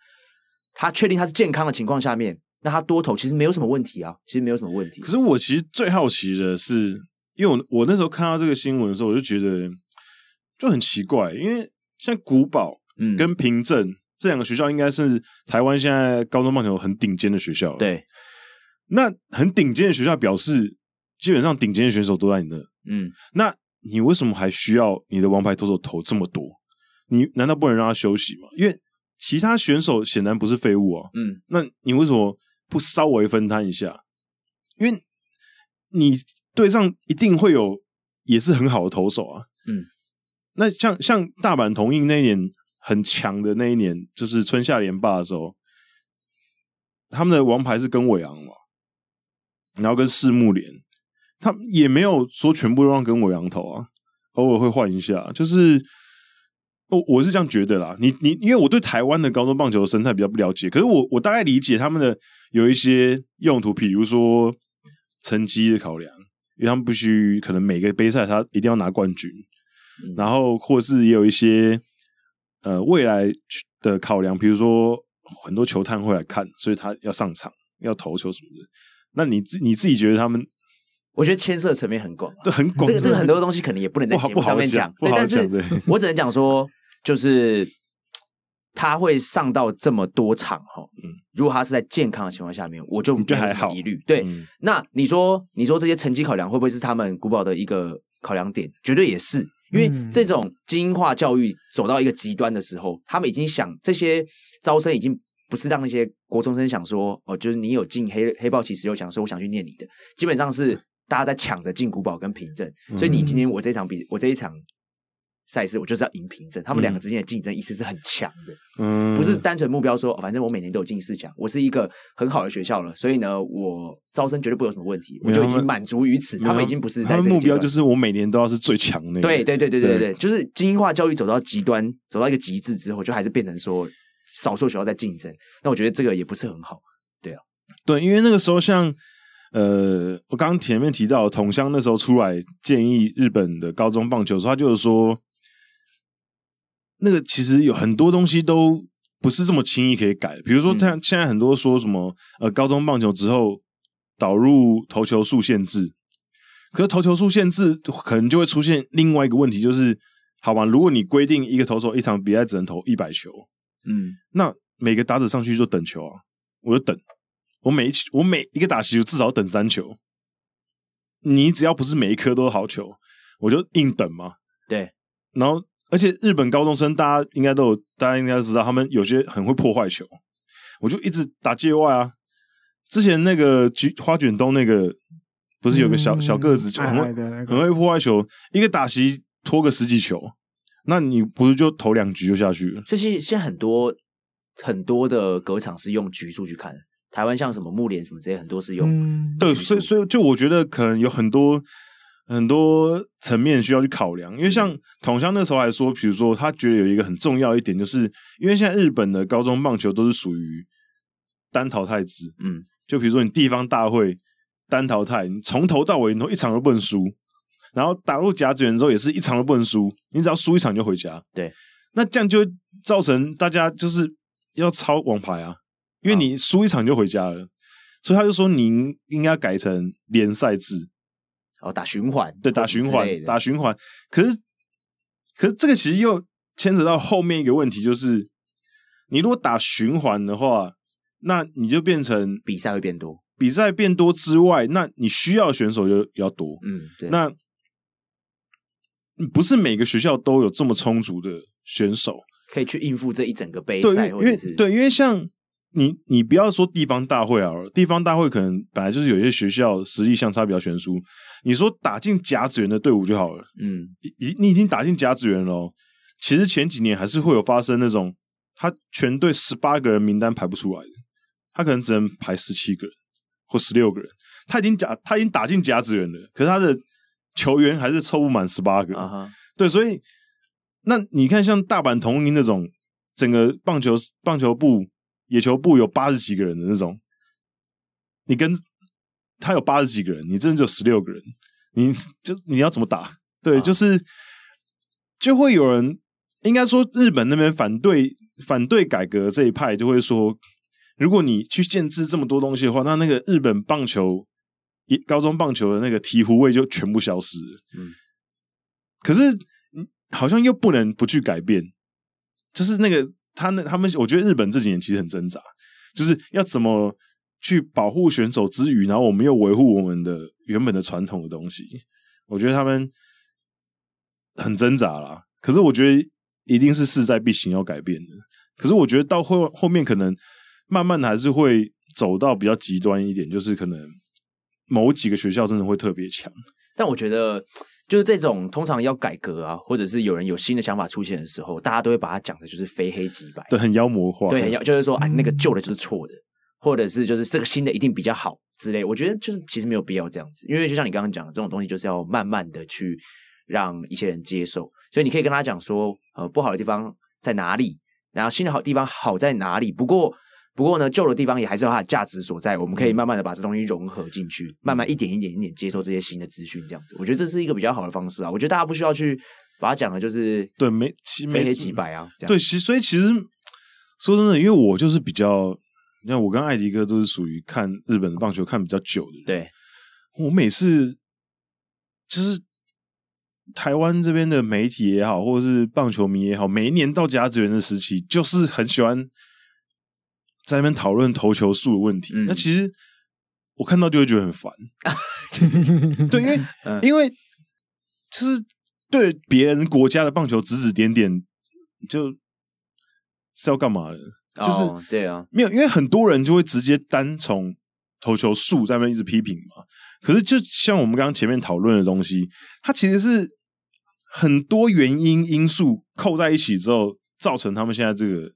他确定他是健康的情况下面。那他多投其实没有什么问题啊，其实没有什么问题。可是我其实最好奇的是，因为我我那时候看到这个新闻的时候，我就觉得就很奇怪，因为像古堡跟平镇、嗯、这两个学校，应该是台湾现在高中棒球很顶尖的学校。对，那很顶尖的学校表示，基本上顶尖的选手都在你那。嗯，那你为什么还需要你的王牌投手投这么多？你难道不能让他休息吗？因为其他选手显然不是废物啊。嗯，那你为什么？不稍微分摊一下，因为你对上一定会有也是很好的投手啊。嗯，那像像大阪同印那一年很强的那一年，就是春夏连霸的时候，他们的王牌是跟尾昂嘛，然后跟四木连，他也没有说全部都让跟尾昂投啊，偶尔会换一下，就是。我我是这样觉得啦，你你因为我对台湾的高中棒球的生态比较不了解，可是我我大概理解他们的有一些用途，比如说成绩的考量，因为他们必须可能每个杯赛他一定要拿冠军，嗯、然后或是也有一些呃未来的考量，比如说很多球探会来看，所以他要上场要投球什么的。那你自你自己觉得他们？我觉得牵涉层面很广，这很广，这个这个很多东西可能也不能在节目上面讲，对，但是我只能讲说。就是他会上到这么多场哈，嗯，如果他是在健康的情况下面，我就没有什么疑虑。对，嗯、那你说，你说这些成绩考量会不会是他们古堡的一个考量点？绝对也是，因为这种精英化教育走到一个极端的时候，他们已经想这些招生已经不是让那些国中生想说哦，就是你有进黑黑豹骑士，有想说我想去念你的，基本上是大家在抢着进古堡跟凭证，所以你今天我这场比我这一场。赛事我就是要赢平证，他们两个之间的竞争意识是很强的，嗯，不是单纯目标说，反正我每年都有进四强，我是一个很好的学校了，所以呢，我招生绝对不会有什么问题，我就已经满足于此。他们已经不是在这个目标，就是我每年都要是最强的。对对对对对对，就是精英化教育走到极端，走到一个极致之后，就还是变成说少数学校在竞争。那我觉得这个也不是很好，对啊，对，因为那个时候像呃，我刚刚前面提到统襄那时候出来建议日本的高中棒球的时候，他就是说。那个其实有很多东西都不是这么轻易可以改的，比如说，像现在很多说什么呃，高中棒球之后导入投球数限制，可是投球数限制可能就会出现另外一个问题，就是好吧，如果你规定一个投手一场比赛只能投一百球，嗯，那每个打者上去就等球啊，我就等，我每一我每一个打席至少等三球，你只要不是每一颗都是好球，我就硬等嘛，对，然后。而且日本高中生，大家应该都有，大家应该都知道，他们有些很会破坏球。我就一直打界外啊。之前那个菊花卷东那个，不是有个小、嗯、小个子就很会、那个、很会破坏球，一个打席拖个十几球，那你不是就投两局就下去了？所以现在很多很多的隔场是用局数去看，台湾像什么木联什么这些，很多是用、嗯、对，所以所以就我觉得可能有很多。很多层面需要去考量，因为像统香那时候还说，比如说他觉得有一个很重要一点，就是因为现在日本的高中棒球都是属于单淘汰制，嗯，就比如说你地方大会单淘汰，你从头到尾你都一场都不能输，然后打入甲子园之后也是一场都不能输，你只要输一场就回家。对，那这样就会造成大家就是要抄王牌啊，因为你输一场就回家了，所以他就说您应该改成联赛制。哦，打循环，对，打循环，打循环。可是，可是这个其实又牵扯到后面一个问题，就是你如果打循环的话，那你就变成比赛会变多，比赛变多之外，那你需要选手就要多。嗯，对。那不是每个学校都有这么充足的选手可以去应付这一整个杯赛，因为对，因为像。你你不要说地方大会啊，地方大会可能本来就是有些学校实力相差比较悬殊。你说打进甲子园的队伍就好了，嗯，你你已经打进甲子园了。其实前几年还是会有发生那种，他全队十八个人名单排不出来的，他可能只能排十七个人或十六个人。他已经甲他已经打进甲子园了，可是他的球员还是凑不满十八个。啊哈，对，所以那你看像大阪桐荫那种，整个棒球棒球部。野球部有八十几个人的那种，你跟他有八十几个人，你真的只有十六个人，你就你要怎么打？对，啊、就是就会有人应该说日本那边反对反对改革这一派就会说，如果你去限制这么多东西的话，那那个日本棒球一高中棒球的那个醍醐味就全部消失了。嗯，可是好像又不能不去改变，就是那个。他那他们，我觉得日本这几年其实很挣扎，就是要怎么去保护选手之余，然后我们又维护我们的原本的传统的东西。我觉得他们很挣扎啦。可是我觉得一定是势在必行要改变的。可是我觉得到后后面可能慢慢的还是会走到比较极端一点，就是可能某几个学校真的会特别强。但我觉得。就是这种通常要改革啊，或者是有人有新的想法出现的时候，大家都会把它讲的就是非黑即白，对，很妖魔化，对，很妖，就是说啊，那个旧的就是错的，或者是就是这个新的一定比较好之类。我觉得就是其实没有必要这样子，因为就像你刚刚讲的，这种东西就是要慢慢的去让一些人接受。所以你可以跟他讲说，呃，不好的地方在哪里，然后新的好地方好在哪里。不过。不过呢，旧的地方也还是有它的价值所在，我们可以慢慢的把这东西融合进去，慢慢一点一点一点接受这些新的资讯，这样子，我觉得这是一个比较好的方式啊。我觉得大家不需要去把它讲的，就是对，没非黑即白啊。对，其所以其实说真的，因为我就是比较，你看我跟艾迪哥都是属于看日本的棒球看比较久的人，对，我每次就是台湾这边的媒体也好，或者是棒球迷也好，每一年到甲子园的时期，就是很喜欢。在那边讨论投球数的问题，嗯、那其实我看到就会觉得很烦。对，因为、嗯、因为就是对别人国家的棒球指指点点，就是要干嘛的？哦、就是对啊，没有，因为很多人就会直接单从投球数在那边一直批评嘛。可是就像我们刚刚前面讨论的东西，它其实是很多原因因素扣在一起之后，造成他们现在这个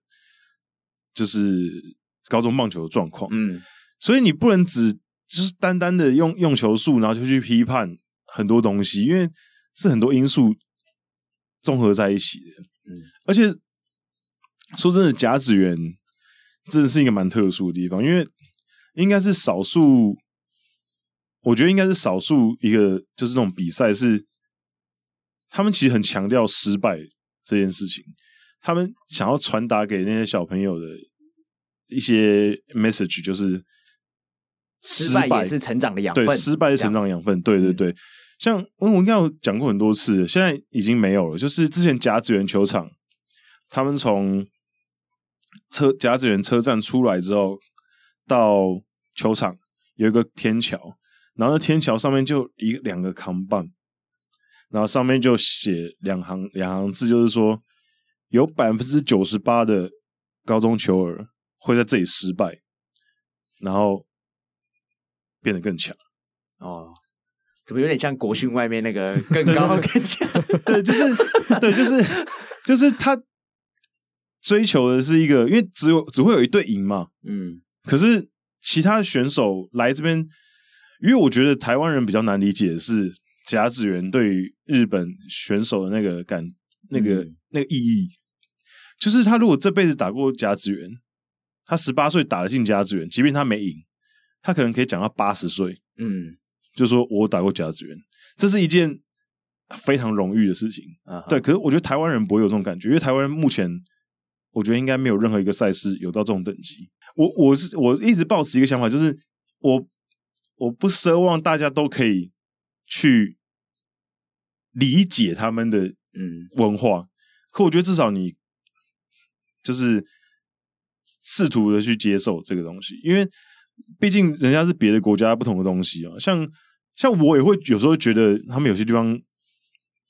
就是。高中棒球的状况，嗯，所以你不能只就是单单的用用球数，然后就去批判很多东西，因为是很多因素综合在一起的，嗯，而且说真的，甲子园真的是一个蛮特殊的地方，因为应该是少数，我觉得应该是少数一个就是那种比赛是他们其实很强调失败这件事情，他们想要传达给那些小朋友的。一些 message 就是失败也是成长的养分，对，失败是成长的养分，对对对。像我我应该有讲过很多次，现在已经没有了。就是之前甲子园球场，他们从车甲子园车站出来之后，到球场有一个天桥，然后那天桥上面就一两个扛棒，然后上面就写两行两行字，就是说有百分之九十八的高中球儿。会在这里失败，然后变得更强。哦，怎么有点像国训外面那个 更高更强？对，就是对，就是就是他追求的是一个，因为只有只会有一队赢嘛。嗯，可是其他选手来这边，因为我觉得台湾人比较难理解的是甲子园对于日本选手的那个感，那个、嗯、那个意义，就是他如果这辈子打过甲子园，他十八岁打得进甲子园，即便他没赢，他可能可以讲到八十岁。嗯。就说我打过甲子园，这是一件非常荣誉的事情。Uh huh. 对，可是我觉得台湾人不会有这种感觉，因为台湾人目前我觉得应该没有任何一个赛事有到这种等级。我我是我一直抱持一个想法，就是我我不奢望大家都可以去理解他们的嗯文化，嗯、可我觉得至少你就是试图的去接受这个东西，因为。毕竟人家是别的国家不同的东西啊，像像我也会有时候觉得他们有些地方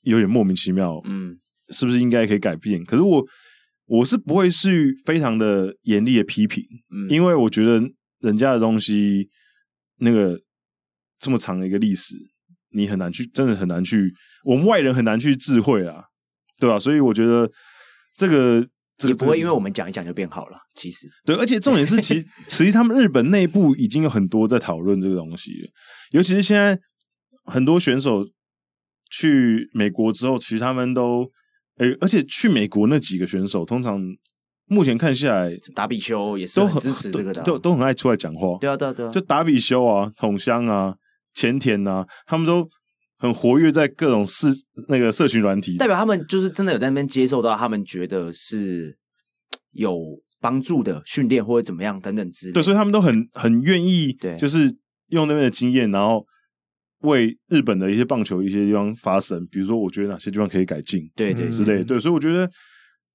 有点莫名其妙，嗯，是不是应该可以改变？可是我我是不会去非常的严厉的批评，嗯，因为我觉得人家的东西那个这么长的一个历史，你很难去，真的很难去，我们外人很难去智慧啊，对吧？所以我觉得这个。也不会因为我们讲一讲就变好了，其实对，而且重点是其，其其实他们日本内部已经有很多在讨论这个东西了，尤其是现在很多选手去美国之后，其实他们都诶、欸，而且去美国那几个选手，通常目前看下来，达比修也是都很支持这个的，都都很爱出来讲话，对啊对啊对啊，就达比修啊、筒香啊、前田啊，他们都。很活跃在各种社那个社群软体，代表他们就是真的有在那边接受到他们觉得是有帮助的训练或者怎么样等等之类。对，所以他们都很很愿意，对，就是用那边的经验，然后为日本的一些棒球一些地方发声。比如说，我觉得哪些地方可以改进，对对之类的。对，所以我觉得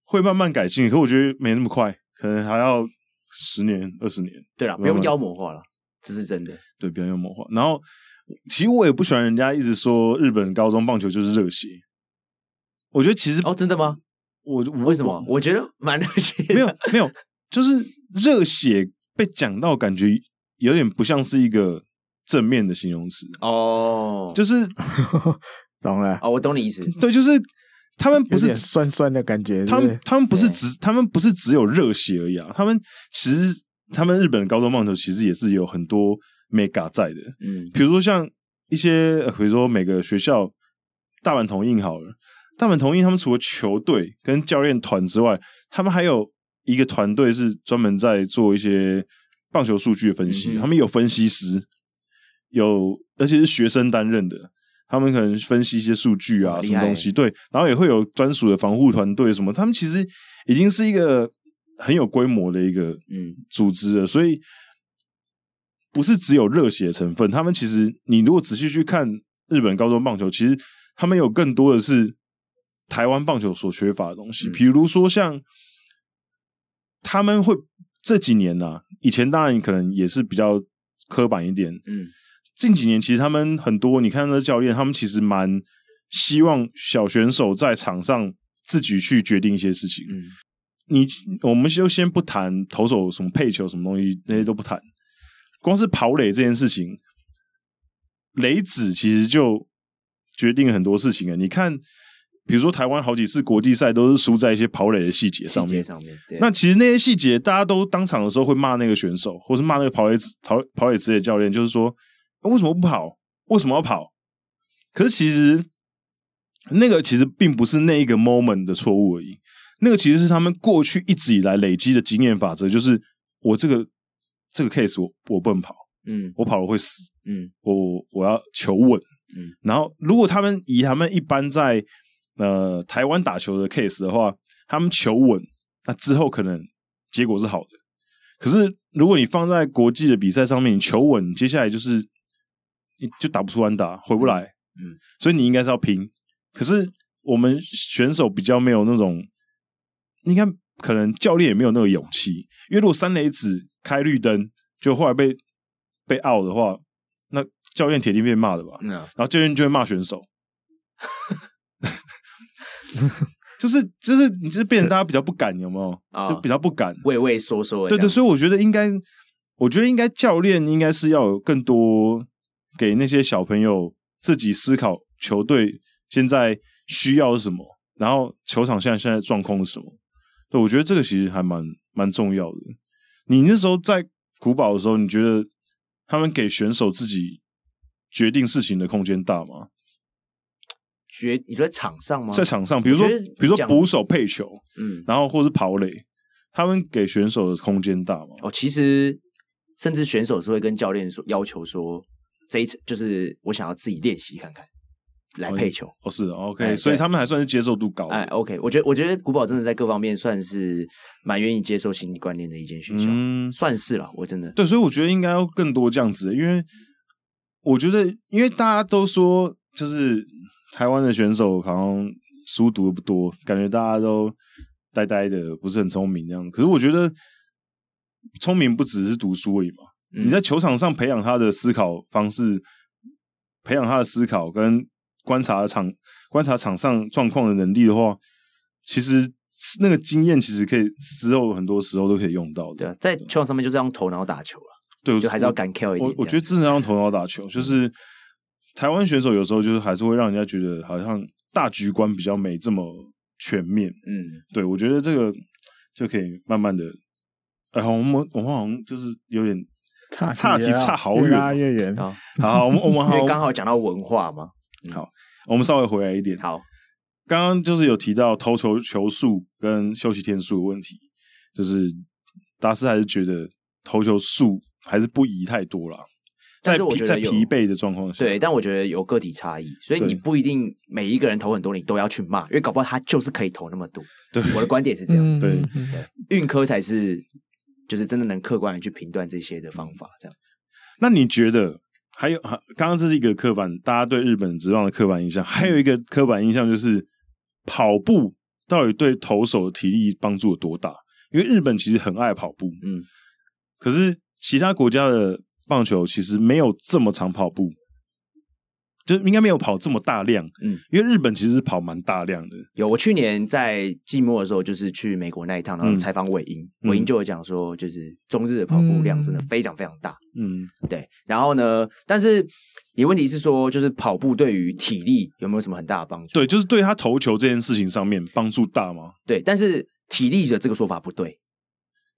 会慢慢改进，可我觉得没那么快，可能还要十年二十年。对了，不用妖魔化了，这是真的。对，不用妖魔化，然后。其实我也不喜欢人家一直说日本高中棒球就是热血。我觉得其实哦，真的吗？我，我为什么？我觉得蛮热血。没有没有，就是热血被讲到，感觉有点不像是一个正面的形容词哦。就是 懂了哦，我懂你意思。对，就是他们不是酸酸的感觉，他们他们不是只他们不是只有热血而已啊。他们其实他们日本的高中棒球其实也是有很多。Mega 在的，嗯，比如说像一些，比如说每个学校大阪桐印好了，大阪桐印他们除了球队跟教练团之外，他们还有一个团队是专门在做一些棒球数据的分析，嗯、他们有分析师，有而且是学生担任的，他们可能分析一些数据啊，什么东西，对，然后也会有专属的防护团队什么，他们其实已经是一个很有规模的一个嗯。组织了，所以。不是只有热血成分，他们其实，你如果仔细去看日本高中棒球，其实他们有更多的是台湾棒球所缺乏的东西。嗯、比如说，像他们会这几年呐、啊，以前当然可能也是比较刻板一点。嗯，近几年其实他们很多，你看那教练，他们其实蛮希望小选手在场上自己去决定一些事情。嗯，你我们就先不谈投手什么配球什么东西，那些都不谈。光是跑垒这件事情，垒子其实就决定很多事情啊！你看，比如说台湾好几次国际赛都是输在一些跑垒的细节上面。上面，那其实那些细节，大家都当场的时候会骂那个选手，或是骂那个跑垒跑跑垒职业教练，就是说为什么不跑？为什么要跑？可是其实那个其实并不是那一个 moment 的错误而已，那个其实是他们过去一直以来累积的经验法则，就是我这个。这个 case 我我不能跑，嗯，我跑了会死，嗯，我我要求稳，嗯，然后如果他们以他们一般在呃台湾打球的 case 的话，他们求稳，那之后可能结果是好的。可是如果你放在国际的比赛上面，你求稳，接下来就是你就打不出安打，回不来，嗯，所以你应该是要拼。可是我们选手比较没有那种，你看，可能教练也没有那个勇气，因为如果三垒子。开绿灯，就后来被被 out 的话，那教练铁定被骂的吧？嗯，然后教练就会骂选手。就是就是你就是变成大家比较不敢，有没有？就比较不敢畏畏缩缩。对对，所以我觉得应该，我觉得应该教练应该是要有更多给那些小朋友自己思考球队现在需要是什么，然后球场现在现在状况是什么。对，我觉得这个其实还蛮蛮重要的。你那时候在古堡的时候，你觉得他们给选手自己决定事情的空间大吗？决你说在场上吗？在场上，比如说比如说捕手配球，嗯，然后或是跑垒，他们给选手的空间大吗？哦，其实甚至选手是会跟教练说要求说，这一次就是我想要自己练习看看。来配球哦，是的，OK，哎，所以他们还算是接受度高。哎，OK，我觉得我觉得古堡真的在各方面算是蛮愿意接受新观念的一间学校，嗯，算是了，我真的对，所以我觉得应该要更多这样子，因为我觉得，因为大家都说，就是台湾的选手好像书读的不多，感觉大家都呆呆的，不是很聪明这样。可是我觉得聪明不只是读书而已嘛，嗯，你在球场上培养他的思考方式，培养他的思考跟。观察场观察场上状况的能力的话，其实那个经验其实可以之后很多时候都可以用到的。对啊，在球场上面就是用头脑打球了。对，就还是要敢 kill 一点。我我觉得真的要用头脑打球，就是台湾选手有时候就是还是会让人家觉得好像大局观比较没这么全面。嗯，对，我觉得这个就可以慢慢的。哎，我们我们好像就是有点差差题差好远，越拉越远。好，我们我们好 刚好讲到文化嘛。好。我们稍微回来一点。好，刚刚就是有提到投球球数跟休息天数的问题，就是达斯还是觉得投球数还是不宜太多了。在在疲惫的状况下，对，但我觉得有个体差异，所以你不一定每一个人投很多，你都要去骂，因为搞不好他就是可以投那么多。对，我的观点是这样子。对，运科才是就是真的能客观的去评断这些的方法，这样子。那你觉得？还有，刚刚这是一个刻板，大家对日本职棒的刻板印象。还有一个刻板印象就是，跑步到底对投手的体力帮助有多大？因为日本其实很爱跑步，嗯，可是其他国家的棒球其实没有这么常跑步。就是应该没有跑这么大量，嗯，因为日本其实是跑蛮大量的。有，我去年在季末的时候，就是去美国那一趟，然后采访尾英，韦英就有讲说，就是中日的跑步量真的非常非常大，嗯，对。然后呢，但是你问题是说，就是跑步对于体力有没有什么很大的帮助？对，就是对他投球这件事情上面帮助大吗？对，但是体力的这个说法不对，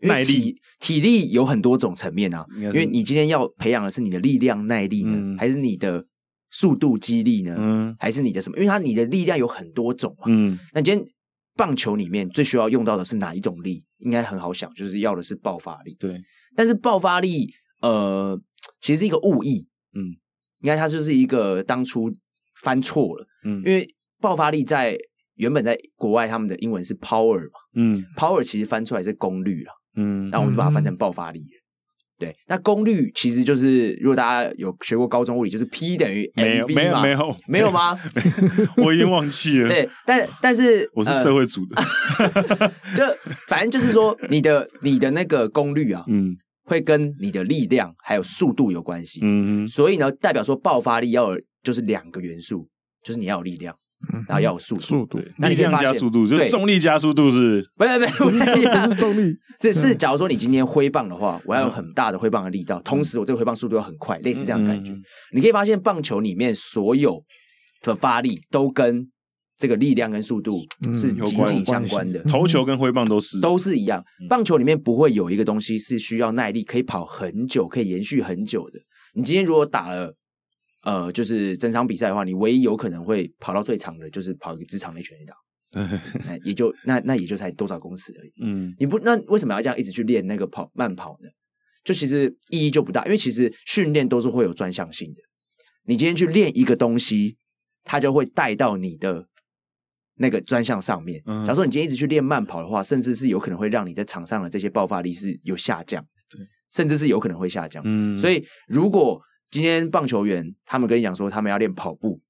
耐力体力有很多种层面啊，因为你今天要培养的是你的力量耐力呢，还是你的？速度、肌力呢？嗯，还是你的什么？因为它你的力量有很多种嘛。嗯，那今天棒球里面最需要用到的是哪一种力？应该很好想，就是要的是爆发力。对，但是爆发力，呃，其实是一个误译。嗯，应该它就是一个当初翻错了。嗯，因为爆发力在原本在国外他们的英文是 power 嘛。嗯，power 其实翻出来是功率了。嗯，然后我们就把它翻成爆发力。对，那功率其实就是，如果大家有学过高中物理，就是 P 等于 mv 嘛？没有，没有，没有吗？我已经忘记了。对，但但是 我是社会组的，呃、就反正就是说，你的你的那个功率啊，嗯，会跟你的力量还有速度有关系。嗯，所以呢，代表说爆发力要有就是两个元素，就是你要有力量。然后要有速度，速度，那你可以加速度，就是重力加速度是？不是不是不是重力，是是。假如说你今天挥棒的话，我要有很大的挥棒的力道，同时我这个挥棒速度要很快，类似这样的感觉。你可以发现棒球里面所有的发力都跟这个力量跟速度是紧紧相关的，投球跟挥棒都是都是一样。棒球里面不会有一个东西是需要耐力，可以跑很久，可以延续很久的。你今天如果打了。呃，就是整场比赛的话，你唯一有可能会跑到最长的，就是跑一个直场的全垒打，那也就那那也就才多少公尺而已。嗯，你不那为什么要这样一直去练那个跑慢跑呢？就其实意义就不大，因为其实训练都是会有专项性的。你今天去练一个东西，它就会带到你的那个专项上面。假如说你今天一直去练慢跑的话，甚至是有可能会让你在场上的这些爆发力是有下降，对，甚至是有可能会下降。嗯，所以如果今天棒球员他们跟你讲说他们要练跑步，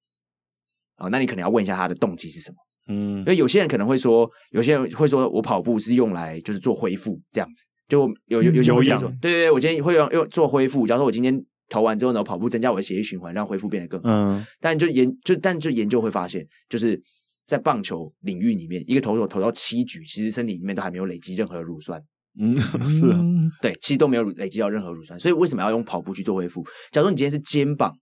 啊，那你可能要问一下他的动机是什么？嗯，因为有些人可能会说，有些人会说我跑步是用来就是做恢复这样子，就有有有些人会说，对对对，我今天会用用做恢复。假如说我今天投完之后呢，我跑步增加我的血液循环，让恢复变得更好。嗯，但就研就但就研究会发现，就是在棒球领域里面，一个投手投到七局，其实身体里面都还没有累积任何乳酸。嗯，是啊，对，其实都没有累积到任何乳酸，所以为什么要用跑步去做恢复？假如你今天是肩膀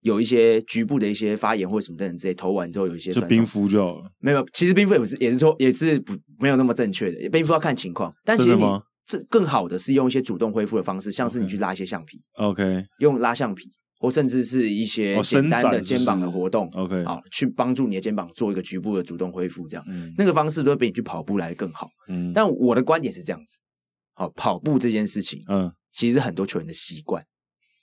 有一些局部的一些发炎或者什么等等之类，投完之后有一些，就冰敷就好了。没有，其实冰敷也不是，也是说也是不没有那么正确的，冰敷要看情况。但其实你这更好的是用一些主动恢复的方式，像是你去拉一些橡皮，OK，用拉橡皮，或甚至是一些简单的肩膀的活动，OK，好，去帮助你的肩膀做一个局部的主动恢复，这样，那个方式都会比你去跑步来得更好。嗯，但我的观点是这样子。好，跑步这件事情，嗯，其实很多球员的习惯，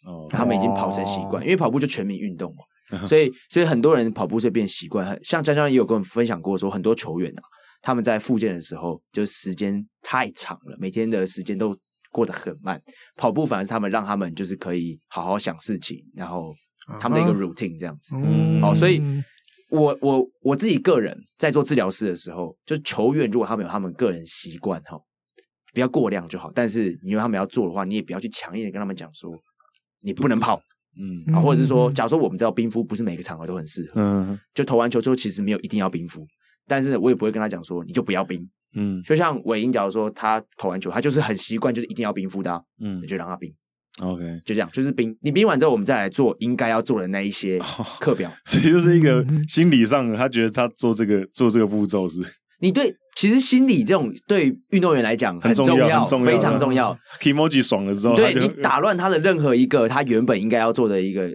哦，他们已经跑成习惯，因为跑步就全民运动嘛，所以，所以很多人跑步就变习惯。像江江也有跟我们分享过，说很多球员啊，他们在复健的时候，就时间太长了，每天的时间都过得很慢，跑步反而是他们让他们就是可以好好想事情，然后他们的一个 routine 这样子。嗯，好，所以我我我自己个人在做治疗师的时候，就是球员如果他们有他们个人习惯哈。不要过量就好，但是你因为他们要做的话，你也不要去强硬的跟他们讲说你不能跑，嗯，啊，或者是说，假如说我们知道冰敷不是每个场合都很适合，嗯，就投完球之后其实没有一定要冰敷，但是我也不会跟他讲说你就不要冰，嗯，就像韦英，假如说他投完球，他就是很习惯就是一定要冰敷的，嗯，你就让他冰，OK，就这样，就是冰，你冰完之后，我们再来做应该要做的那一些课表，所以就是一个心理上的，他觉得他做这个做这个步骤是。你对，其实心理这种对运动员来讲很重要，非常重要。Kimoji 爽了之后，对你打乱他的任何一个他原本应该要做的一个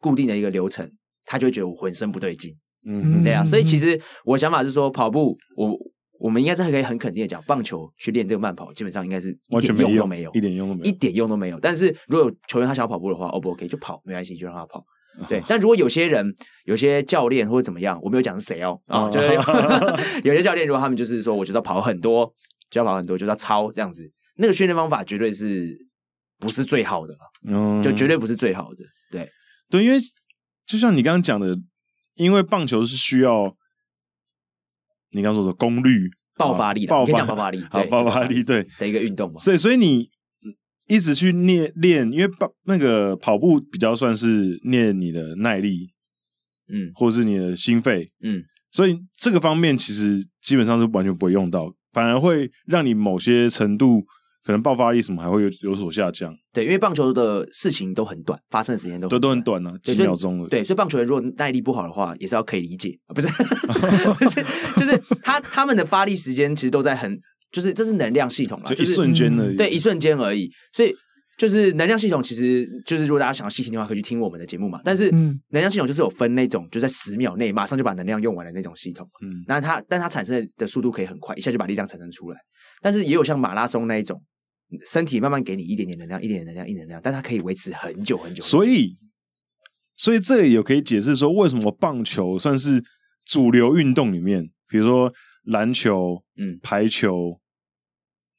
固定的一个流程，他就会觉得我浑身不对劲。嗯，对啊。所以其实我想法是说，跑步，我我们应该是可以很肯定的讲，棒球去练这个慢跑，基本上应该是完全用都没有，一点用都没有，一点用都没有。但是如果有球员他想要跑步的话，O 不 OK 就跑，没关系，就让他跑。对，但如果有些人、有些教练或者怎么样，我没有讲是谁哦，啊，就是 有些教练，如果他们就是说，我觉得要跑很多，就要跑很多，就是要超这样子，那个训练方法绝对是不是最好的，嗯，就绝对不是最好的，对，对，因为就像你刚刚讲的，因为棒球是需要你刚刚说的功率、爆发力的，爆发爆发力，好，爆发力，对的一个运动嘛，所以，所以你。一直去练练，因为跑那个跑步比较算是练你的耐力，嗯，或者是你的心肺，嗯，所以这个方面其实基本上是完全不会用到，反而会让你某些程度可能爆发力什么还会有有所下降。对，因为棒球的事情都很短，发生的时间都都都很短呢、啊，几秒钟了。对，所以棒球员如果耐力不好的话，也是要可以理解，不是，不是，就是他他们的发力时间其实都在很。就是这是能量系统了，就一瞬间而已，对，一瞬间而已。所以就是能量系统，其实就是如果大家想要细听的话，可以去听我们的节目嘛。但是能量系统就是有分那种，就在十秒内马上就把能量用完的那种系统。嗯，那它但它产生的速度可以很快，一下就把力量产生出来。但是也有像马拉松那一种，身体慢慢给你一点点能量，一点点能量，一能量，但它可以维持很久很久。所以，所以这也可以解释说，为什么棒球算是主流运动里面，比如说。篮球、嗯，排球，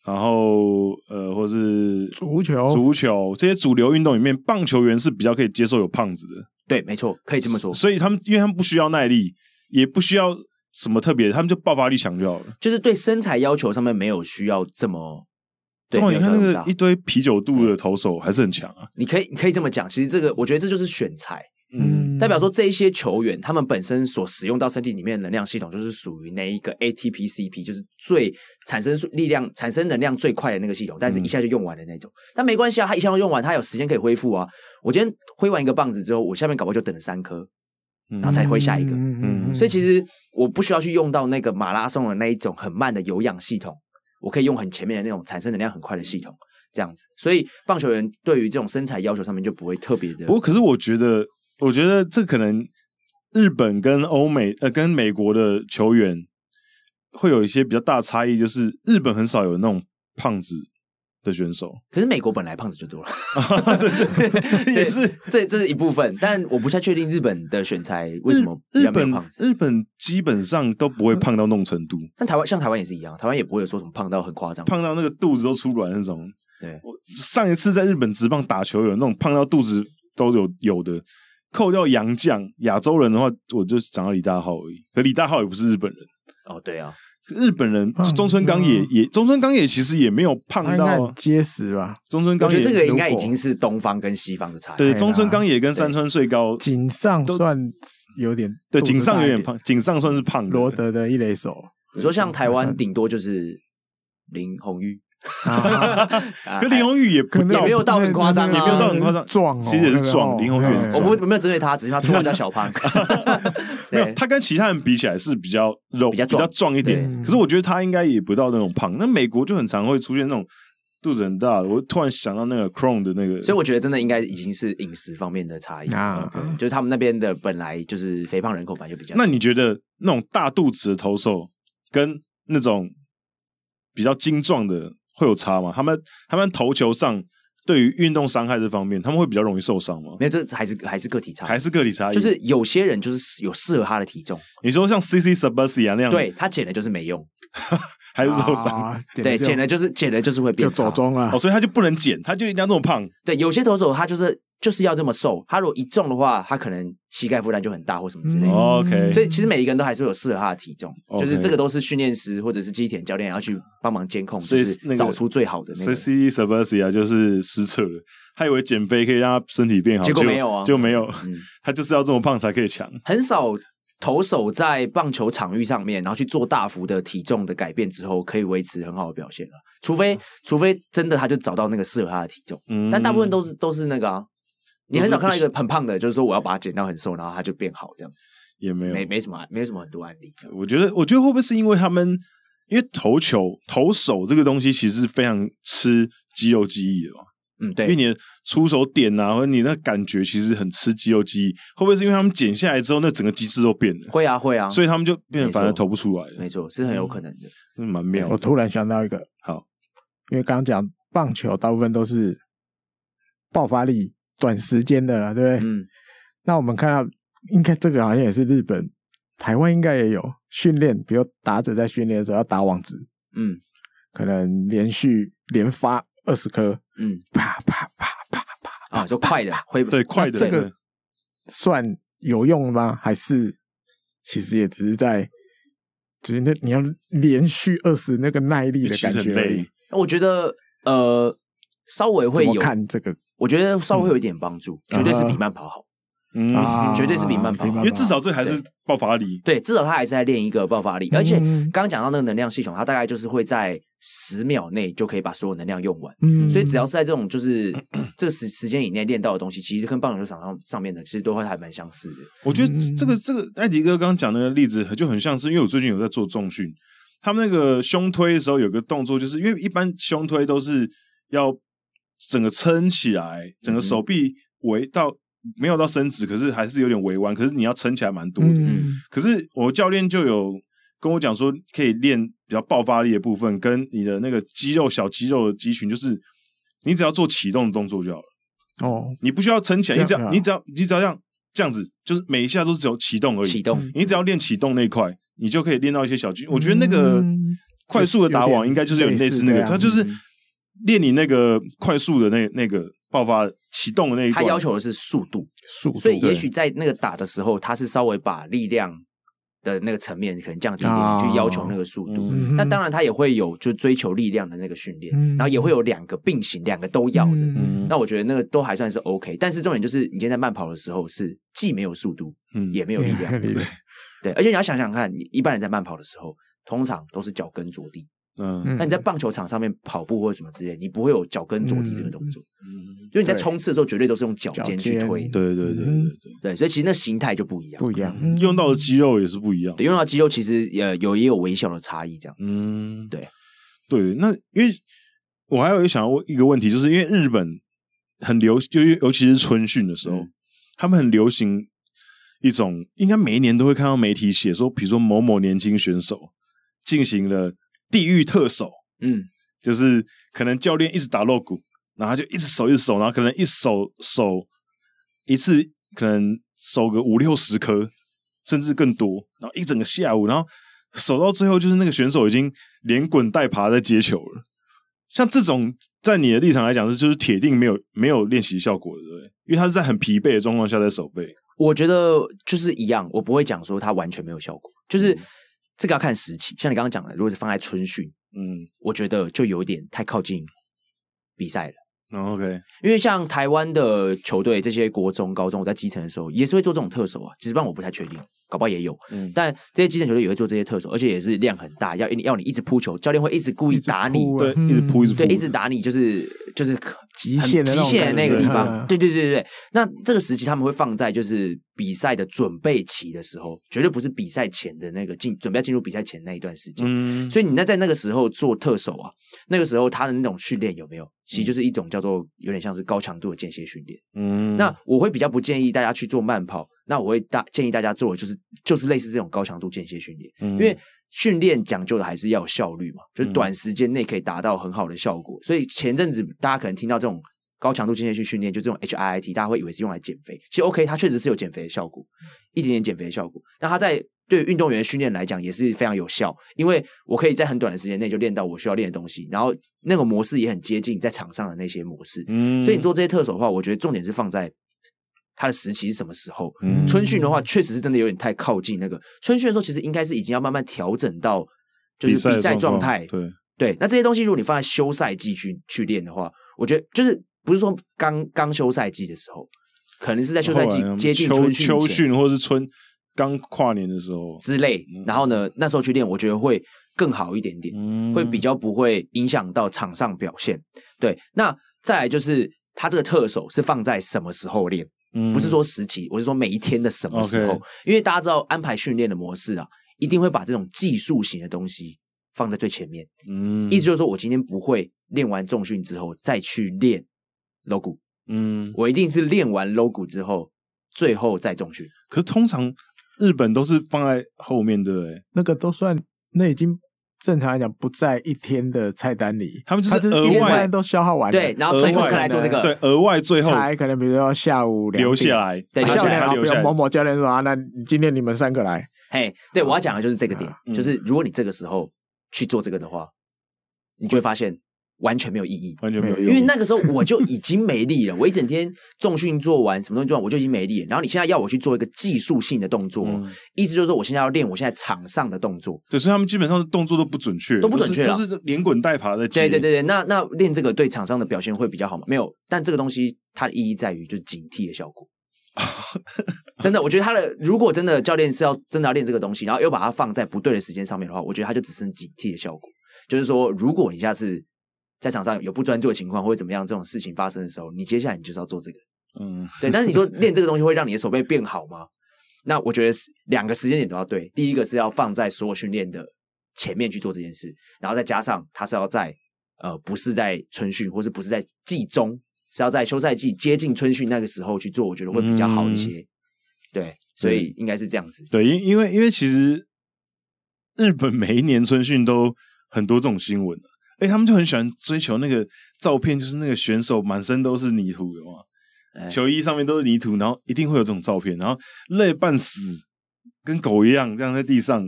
然后呃，或是足球、足球这些主流运动里面，棒球员是比较可以接受有胖子的。对，没错，可以这么说。所以他们，因为他们不需要耐力，也不需要什么特别，他们就爆发力强就好了。就是对身材要求上面没有需要这么。对，你看那个一堆啤酒肚的投手还是很强啊。你可以，你可以这么讲。其实这个，我觉得这就是选材。嗯，代表说这一些球员，他们本身所使用到身体里面的能量系统，就是属于那一个 ATP CP，就是最产生力量、产生能量最快的那个系统，但是一下就用完的那种。嗯、但没关系啊，他一下都用完，他有时间可以恢复啊。我今天挥完一个棒子之后，我下面搞不好就等了三颗，然后才挥下一个。嗯嗯，嗯。所以其实我不需要去用到那个马拉松的那一种很慢的有氧系统，我可以用很前面的那种产生能量很快的系统，这样子。所以棒球员对于这种身材要求上面就不会特别的。不过，可是我觉得。我觉得这可能日本跟欧美呃跟美国的球员会有一些比较大差异，就是日本很少有那种胖子的选手，可是美国本来胖子就多了，对，也是这这是一部分，但我不太确定日本的选材为什么比较没有胖子。日本日本基本上都不会胖到那种程度，嗯、但台湾像台湾也是一样，台湾也不会有说什么胖到很夸张，胖到那个肚子都出不来那种。对，我上一次在日本职棒打球有那种胖到肚子都有有的。扣掉洋将亚洲人的话，我就讲到李大浩而已。可李大浩也不是日本人哦，对啊。日本人中村刚也也中村刚也其实也没有胖到结实吧？中村刚，我觉得这个应该已经是东方跟西方的差异。对，中村刚也跟山川穗高井上算有点对，井上有点胖，井上算是胖的。罗德的一垒手，你说像台湾顶多就是林泓育。可林红玉也也没有到很夸张，也没有到很夸张，壮，其实也是壮。林泓育，我不我没有针对他，只是他绰号叫小胖。没有，他跟其他人比起来是比较肉，比较壮一点。可是我觉得他应该也不到那种胖。那美国就很常会出现那种肚子很大的。我突然想到那个 Cron 的那个，所以我觉得真的应该已经是饮食方面的差异啊，就是他们那边的本来就是肥胖人口本来就比较。那你觉得那种大肚子的投手跟那种比较精壮的？会有差吗？他们他们投球上对于运动伤害这方面，他们会比较容易受伤吗？没有，这还是还是个体差，还是个体差异。就是有些人就是有适合他的体重。你说像 CC s u b a s i a 那样，对他减了就是没用，还是受伤。对，减了就是减了就是会变就走中啊。哦，所以他就不能减，他就一定要这么胖。对，有些投手他就是。就是要这么瘦，他如果一重的话，他可能膝盖负担就很大或什么之类的。OK，所以其实每一个人都还是有适合他的体重，就是这个都是训练师或者是机体教练要去帮忙监控，就是找出最好的那个。所以 CC Sabathia 就是失策了，他以为减肥可以让他身体变好，结果没有啊，就没有，他就是要这么胖才可以强。很少投手在棒球场域上面，然后去做大幅的体重的改变之后，可以维持很好的表现了。除非除非真的他就找到那个适合他的体重，嗯但大部分都是都是那个啊。你很少看到一个很胖的，就是说我要把它减到很瘦，然后他就变好这样子，也没有，没没什么，没有什么很多案例。我觉得，我觉得会不会是因为他们，因为投球、投手这个东西其实是非常吃肌肉记忆的嘛。嗯，对，因为你的出手点啊，或者你那感觉其实很吃肌肉记忆。会不会是因为他们减下来之后，那整个机制都变了？会啊，会啊，所以他们就变得反而投不出来了。没错，是很有可能的，嗯，蛮妙。我突然想到一个，好，因为刚刚讲棒球大部分都是爆发力。短时间的啦，对不对？嗯，那我们看到，应该这个好像也是日本、台湾应该也有训练，比如打者在训练的时候要打网子，嗯，可能连续连发二十颗，嗯，啪啪啪啪啪啊，就快的，会对快的，这个算有用吗？还是其实也只是在，就是那你要连续二十那个耐力的感觉而已。我觉得呃，稍微会有看这个。我觉得稍微会有一点帮助，绝对是比慢跑好，嗯，绝对是比慢跑，因为至少这还是爆发力，对，至少他还是在练一个爆发力，而且刚刚讲到那个能量系统，它大概就是会在十秒内就可以把所有能量用完，嗯，所以只要是在这种就是 这个时时间以内练到的东西，其实跟棒球场上上面的其实都会还蛮相似的。我觉得这个这个艾迪哥刚刚讲那个例子就很像是，因为我最近有在做重训，他们那个胸推的时候有个动作，就是因为一般胸推都是要。整个撑起来，整个手臂围到没有到伸直，可是还是有点微弯。可是你要撑起来蛮多的。嗯、可是我教练就有跟我讲说，可以练比较爆发力的部分，跟你的那个肌肉小肌肉的肌群，就是你只要做启动的动作就好了。哦，你不需要撑起来，你只要你只要你只要这样这样子，就是每一下都是只有启动而已。启动，你只要练启动那一块，你就可以练到一些小肌。嗯、我觉得那个快速的打网应该就是有点类似那个，它就是。练你那个快速的那那个爆发启动的那一，他要求的是速度，速度，所以也许在那个打的时候，他是稍微把力量的那个层面可能降低一点，去要求那个速度。那当然他也会有就追求力量的那个训练，然后也会有两个并行，两个都要的。那我觉得那个都还算是 OK。但是重点就是，你今天在慢跑的时候是既没有速度，也没有力量，对对？对，而且你要想想看，你一般人在慢跑的时候，通常都是脚跟着地。嗯，那你在棒球场上面跑步或者什么之类，你不会有脚跟着地这个动作，嗯，因为你在冲刺的时候绝对都是用脚尖去推，对对对对对对，所以其实那形态就不一样，不一样，用到的肌肉也是不一样，对，用到肌肉其实也有也有微小的差异，这样子，嗯，对。对，那因为我还有一想要问一个问题，就是因为日本很流行，就尤其是春训的时候，他们很流行一种，应该每一年都会看到媒体写说，比如说某某年轻选手进行了。地狱特守，嗯，就是可能教练一直打肉鼓，然后他就一直守，一直守，然后可能一守守一次，可能守个五六十颗，甚至更多，然后一整个下午，然后守到最后，就是那个选手已经连滚带爬在接球了。像这种，在你的立场来讲，是就是铁定没有没有练习效果的，对不对？因为他是在很疲惫的状况下在守备。我觉得就是一样，我不会讲说他完全没有效果，就是。这个要看时期。像你刚刚讲的，如果是放在春训，嗯，我觉得就有点太靠近比赛了。Oh, OK，因为像台湾的球队，这些国中、高中，我在基层的时候也是会做这种特首啊，只是让我不太确定。搞不好也有，嗯，但这些基层球队也会做这些特首，而且也是量很大，要要你一直扑球，教练会一直故意打你，对，一直扑，一直扑，对，一直打你，就是就是极限极限的那个地方，对对对对对。那这个时期他们会放在就是比赛的准备期的时候，绝对不是比赛前的那个进准备要进入比赛前那一段时间。嗯，所以你那在那个时候做特首啊，那个时候他的那种训练有没有，其实就是一种叫做有点像是高强度的间歇训练。嗯，那我会比较不建议大家去做慢跑。那我会大建议大家做的就是就是类似这种高强度间歇训练，嗯、因为训练讲究的还是要有效率嘛，就是短时间内可以达到很好的效果。嗯、所以前阵子大家可能听到这种高强度间歇性训练，就这种 HIIT，大家会以为是用来减肥。其实 OK，它确实是有减肥的效果，一点点减肥的效果。那它在对运动员训练来讲也是非常有效，因为我可以在很短的时间内就练到我需要练的东西，然后那个模式也很接近在场上的那些模式。嗯，所以你做这些特首的话，我觉得重点是放在。它的时期是什么时候？嗯、春训的话，确实是真的有点太靠近那个春训的时候，其实应该是已经要慢慢调整到就是比赛状态。对对，那这些东西如果你放在休赛季去去练的话，我觉得就是不是说刚刚休赛季的时候，可能是在休赛季接近春训、秋训或是春刚跨年的时候之类。然后呢，那时候去练，我觉得会更好一点点，嗯、会比较不会影响到场上表现。对，那再来就是他这个特守是放在什么时候练？不是说时期，我是说每一天的什么时候.因为大家知道安排训练的模式啊，一定会把这种技术型的东西放在最前面。嗯，意思就是说我今天不会练完重训之后再去练 low 骨。嗯，我一定是练完 logo 之后，最后再重训。可是通常日本都是放在后面，对不对？那个都算，那已经。正常来讲，不在一天的菜单里，他们就是额外都消耗完了，对，然后最后才来做这个，对，额外最后才可能比如说下午留下来，对，下午然后比如某某教练说啊，那今天你们三个来，嘿，对，我要讲的就是这个点，就是如果你这个时候去做这个的话，你就会发现。完全没有意义，完全没有意义，因为那个时候我就已经没力了。我一整天重训做完，什么东西做完，我就已经没力了。然后你现在要我去做一个技术性的动作，嗯、意思就是说，我现在要练我现在场上的动作。对，所以他们基本上动作都不准确，都不准确，就是连滚带爬的。对对对对，那那练这个对场上的表现会比较好吗？没有，但这个东西它的意义在于就是警惕的效果。真的，我觉得他的如果真的教练是要真的要练这个东西，然后又把它放在不对的时间上面的话，我觉得他就只剩警惕的效果。就是说，如果你下次。在场上有不专注的情况或者怎么样这种事情发生的时候，你接下来你就是要做这个，嗯，对。但是你说 练这个东西会让你的手背变好吗？那我觉得两个时间点都要对。第一个是要放在所有训练的前面去做这件事，然后再加上它是要在呃不是在春训或是不是在季中，是要在休赛季接近春训那个时候去做，我觉得会比较好一些。嗯、对，所以应该是这样子。对，因因为因为其实日本每一年春训都很多这种新闻。哎，他们就很喜欢追求那个照片，就是那个选手满身都是泥土的嘛，欸、球衣上面都是泥土，然后一定会有这种照片，然后累半死，跟狗一样这样在地上，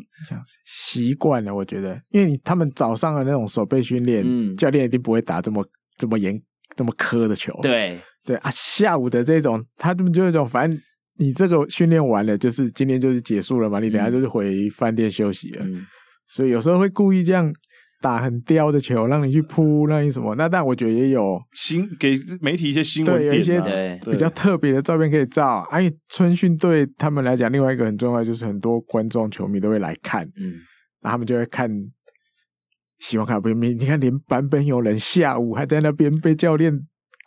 习惯了。我觉得，因为他们早上的那种手背训练，嗯、教练一定不会打这么这么严、这么苛的球。对对啊，下午的这种，他们就有一种，反正你这个训练完了，就是今天就是结束了嘛，你等下就是回饭店休息了。嗯、所以有时候会故意这样。打很刁的球，让你去扑，让你什么？那但我觉得也有新给媒体一些新闻、啊，对，有一些比较特别的照片可以照。而且春训对他们来讲，另外一个很重要就是很多观众球迷都会来看，嗯，然后他们就会看，喜欢看不？你看连版本有人下午还在那边被教练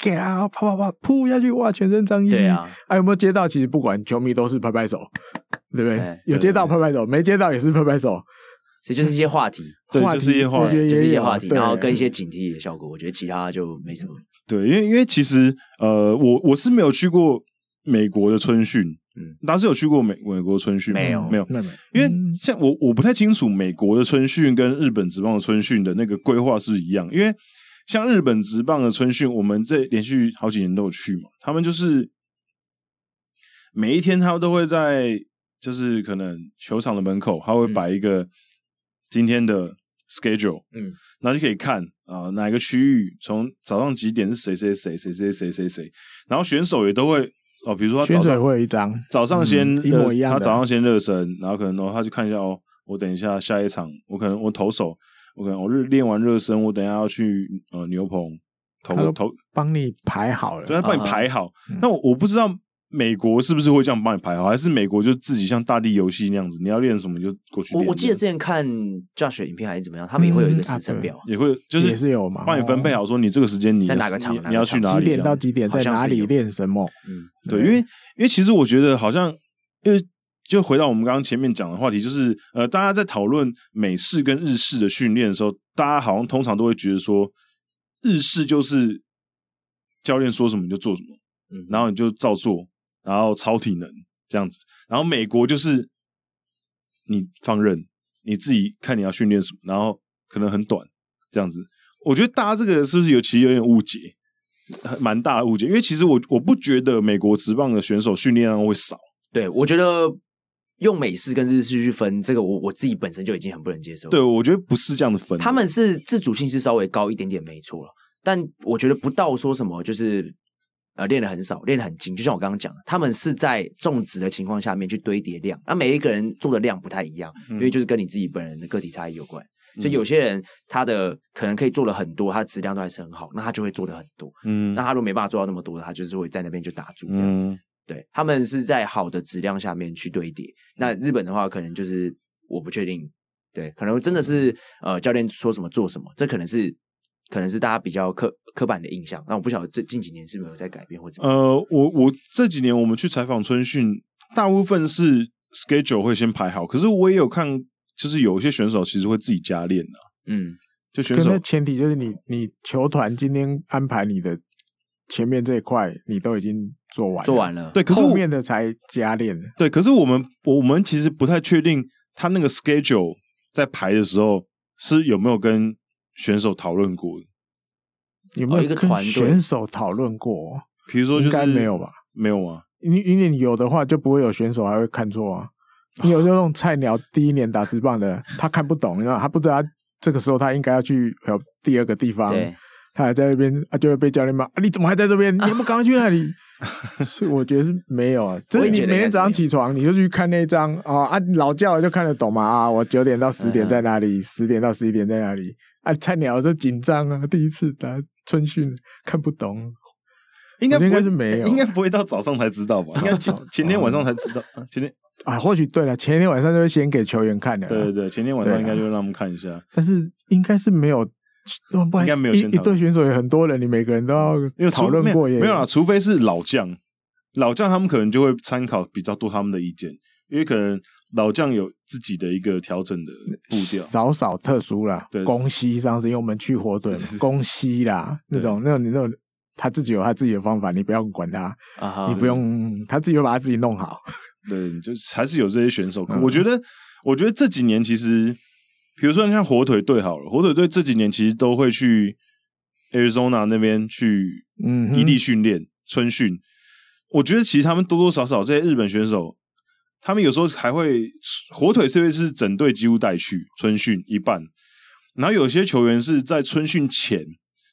给啊啪啪啪扑下去，哇，全身脏兮兮。啊，啊，有没有接到？其实不管球迷都是拍拍手，对不对？对有接到拍拍手，没接到也是拍拍手。所以就是一些 话题，对，就是一些话题，就是一些话题，然后跟一些警惕的效果。我觉得其他就没什么。对，因为因为其实呃，我我是没有去过美国的春训，嗯，大家是有去过美美国春训没有？没有，因为像我我不太清楚美国的春训跟日本职棒的春训的那个规划是一样。因为像日本职棒的春训，我们这连续好几年都有去嘛，他们就是每一天他们都会在就是可能球场的门口，他会摆一个。今天的 schedule，嗯，然后就可以看啊、呃，哪个区域从早上几点是谁谁谁谁谁谁谁谁，然后选手也都会哦，比如说选手也会有一张。早上先、嗯、一模一样，他早上先热身，然后可能哦，他去看一下哦，我等一下下一场，我可能我投手，我可能我日练完热身，我等一下要去呃牛棚投投，帮你排好了，对，他帮你排好。那我我不知道。美国是不是会这样帮你排好，还是美国就自己像大地游戏那样子？你要练什么就过去练。我我记得之前看 Josh 影片还是怎么样，他们也会有一个时程表，也会就是也是有嘛，帮你分配好，说你这个时间你在哪个场，你要去哪里，几点到几点，在哪里练什么？嗯，对，因为因为其实我觉得好像，因为就回到我们刚刚前面讲的话题，就是呃，大家在讨论美式跟日式的训练的时候，大家好像通常都会觉得说，日式就是教练说什么你就做什么，嗯，然后你就照做。然后超体能这样子，然后美国就是你放任，你自己看你要训练什么，然后可能很短这样子。我觉得大家这个是不是有其实有点误解，蛮大的误解。因为其实我我不觉得美国职棒的选手训练量会少。对，我觉得用美式跟日式去分这个，我我自己本身就已经很不能接受。对，我觉得不是这样的分，他们是自主性是稍微高一点点，没错了。但我觉得不到说什么就是。呃，练的很少，练的很精，就像我刚刚讲的，他们是在种植的情况下面去堆叠量，那每一个人做的量不太一样，因为就是跟你自己本人的个体差异有关，嗯、所以有些人他的可能可以做的很多，他的质量都还是很好，那他就会做的很多，嗯，那他如果没办法做到那么多，他就是会在那边就打住这样子，嗯、对，他们是在好的质量下面去堆叠，那日本的话可能就是我不确定，对，可能真的是呃教练说什么做什么，这可能是。可能是大家比较刻刻板的印象，那我不晓得这近几年是不是有在改变或者？呃，我我这几年我们去采访春训，大部分是 schedule 会先排好，可是我也有看，就是有一些选手其实会自己加练的。嗯，就选手前提就是你你球团今天安排你的前面这一块，你都已经做完做完了，对，可是后面的才加练。对，可是我们我们其实不太确定他那个 schedule 在排的时候是有没有跟。选手讨论过有没有一个团队选手讨论过？比如说，应该没有吧？没有啊，因因为你有的话，就不会有选手还会看错啊。你有这种菜鸟第一年打直棒的，他看不懂，你知道，他不知道这个时候他应该要去第二个地方，他还在那边啊，就会被教练骂啊！你怎么还在这边？你有没有赶快去那里？所以我觉得是没有啊。就是你每天早上起床，你就去看那张啊啊，老教就看得懂嘛啊！我九点到十点在哪里？十点到十一点在哪里？啊，菜鸟就紧张啊！第一次打春训看不懂，应该应该是没有，应该不会到早上才知道吧？应该前 前天晚上才知道啊，前天啊，或许对了，前天晚上就会先给球员看的。对对对，前天晚上应该就让他们看一下。但是应该是没有，应该没有。一一队选手有很多人，你每个人都要讨论过耶。没有啊，除非是老将，老将他们可能就会参考比较多他们的意见，因为可能。老将有自己的一个调整的步调，少少特殊啦。对，宫西上次因为我们去火腿，宫西啦，那种那种那种，他自己有他自己的方法，你不要管他，你不用，他自己会把他自己弄好。对，就是还是有这些选手。我觉得，我觉得这几年其实，比如说像火腿队好了，火腿队这几年其实都会去 Arizona 那边去，嗯，异地训练春训。我觉得其实他们多多少少这些日本选手。他们有时候还会火腿，这边是整队几乎带去春训一半，然后有些球员是在春训前，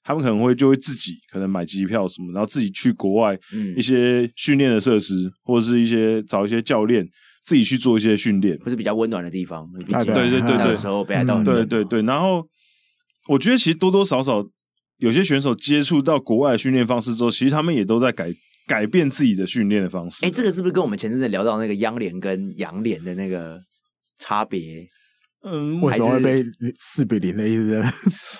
他们可能会就会自己可能买机票什么，然后自己去国外一些训练的设施，嗯、或者是一些找一些教练自己去做一些训练，或是比较温暖的地方。对对对对对，时候北海道、嗯、对对对。然后我觉得其实多多少少有些选手接触到国外的训练方式之后，其实他们也都在改。改变自己的训练的方式。哎、欸，这个是不是跟我们前阵子聊到那个央联跟洋联的那个差别？嗯，为什么会被四比零的意思？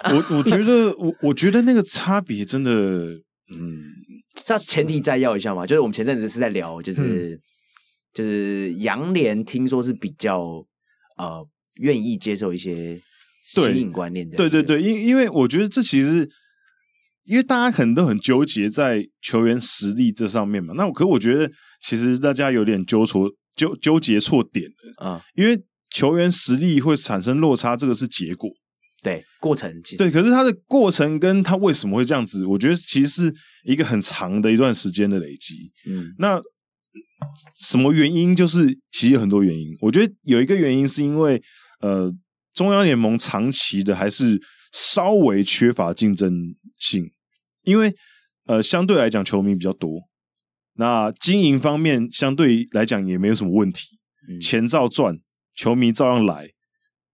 我我觉得，我我觉得那个差别真的，嗯，这前提再要一下嘛，就是我们前阵子是在聊，就是、嗯、就是洋联听说是比较呃愿意接受一些新颖观念的，对对对，因因为我觉得这其实。因为大家可能都很纠结在球员实力这上面嘛，那我可我觉得其实大家有点纠错纠纠结错点了啊，因为球员实力会产生落差，这个是结果，对过程其实对，可是他的过程跟他为什么会这样子，我觉得其实是一个很长的一段时间的累积。嗯，那什么原因？就是其实有很多原因，我觉得有一个原因是因为呃，中央联盟长期的还是稍微缺乏竞争性。因为呃，相对来讲，球迷比较多，那经营方面相对来讲也没有什么问题，钱照赚，球迷照样来，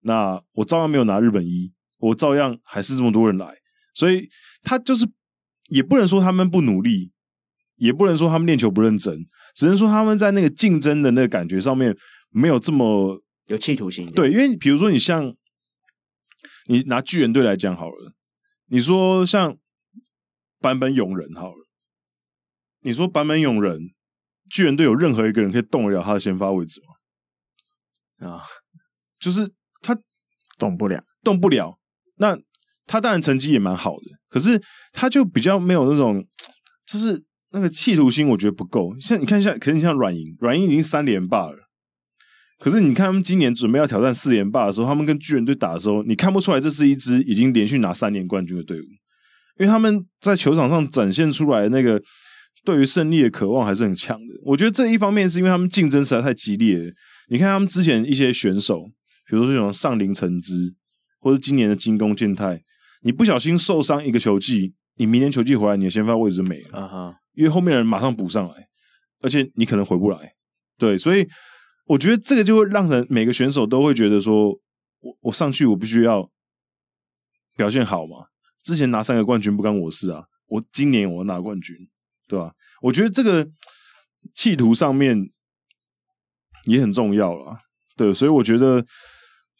那我照样没有拿日本一，我照样还是这么多人来，所以他就是也不能说他们不努力，也不能说他们练球不认真，只能说他们在那个竞争的那个感觉上面没有这么有企图心。对，因为比如说你像你拿巨人队来讲好了，你说像坂本勇人好了，你说坂本勇人，巨人队有任何一个人可以动得了他的先发位置吗？啊，就是。他动不了，动不了。那他当然成绩也蛮好的，可是他就比较没有那种，就是那个企图心，我觉得不够。像你看，像可是你像软银，软银已经三连霸了，可是你看他们今年准备要挑战四连霸的时候，他们跟巨人队打的时候，你看不出来这是一支已经连续拿三年冠军的队伍，因为他们在球场上展现出来的那个对于胜利的渴望还是很强的。我觉得这一方面是因为他们竞争实在太激烈了。你看他们之前一些选手。比如说这种上林诚知，或者今年的金宫健太，你不小心受伤一个球季，你明年球季回来，你的先发位置没了，uh huh. 因为后面的人马上补上来，而且你可能回不来。对，所以我觉得这个就会让人每个选手都会觉得说，我我上去我必须要表现好嘛。之前拿三个冠军不干我事啊，我今年我要拿冠军，对吧？我觉得这个企图上面也很重要了，对，所以我觉得。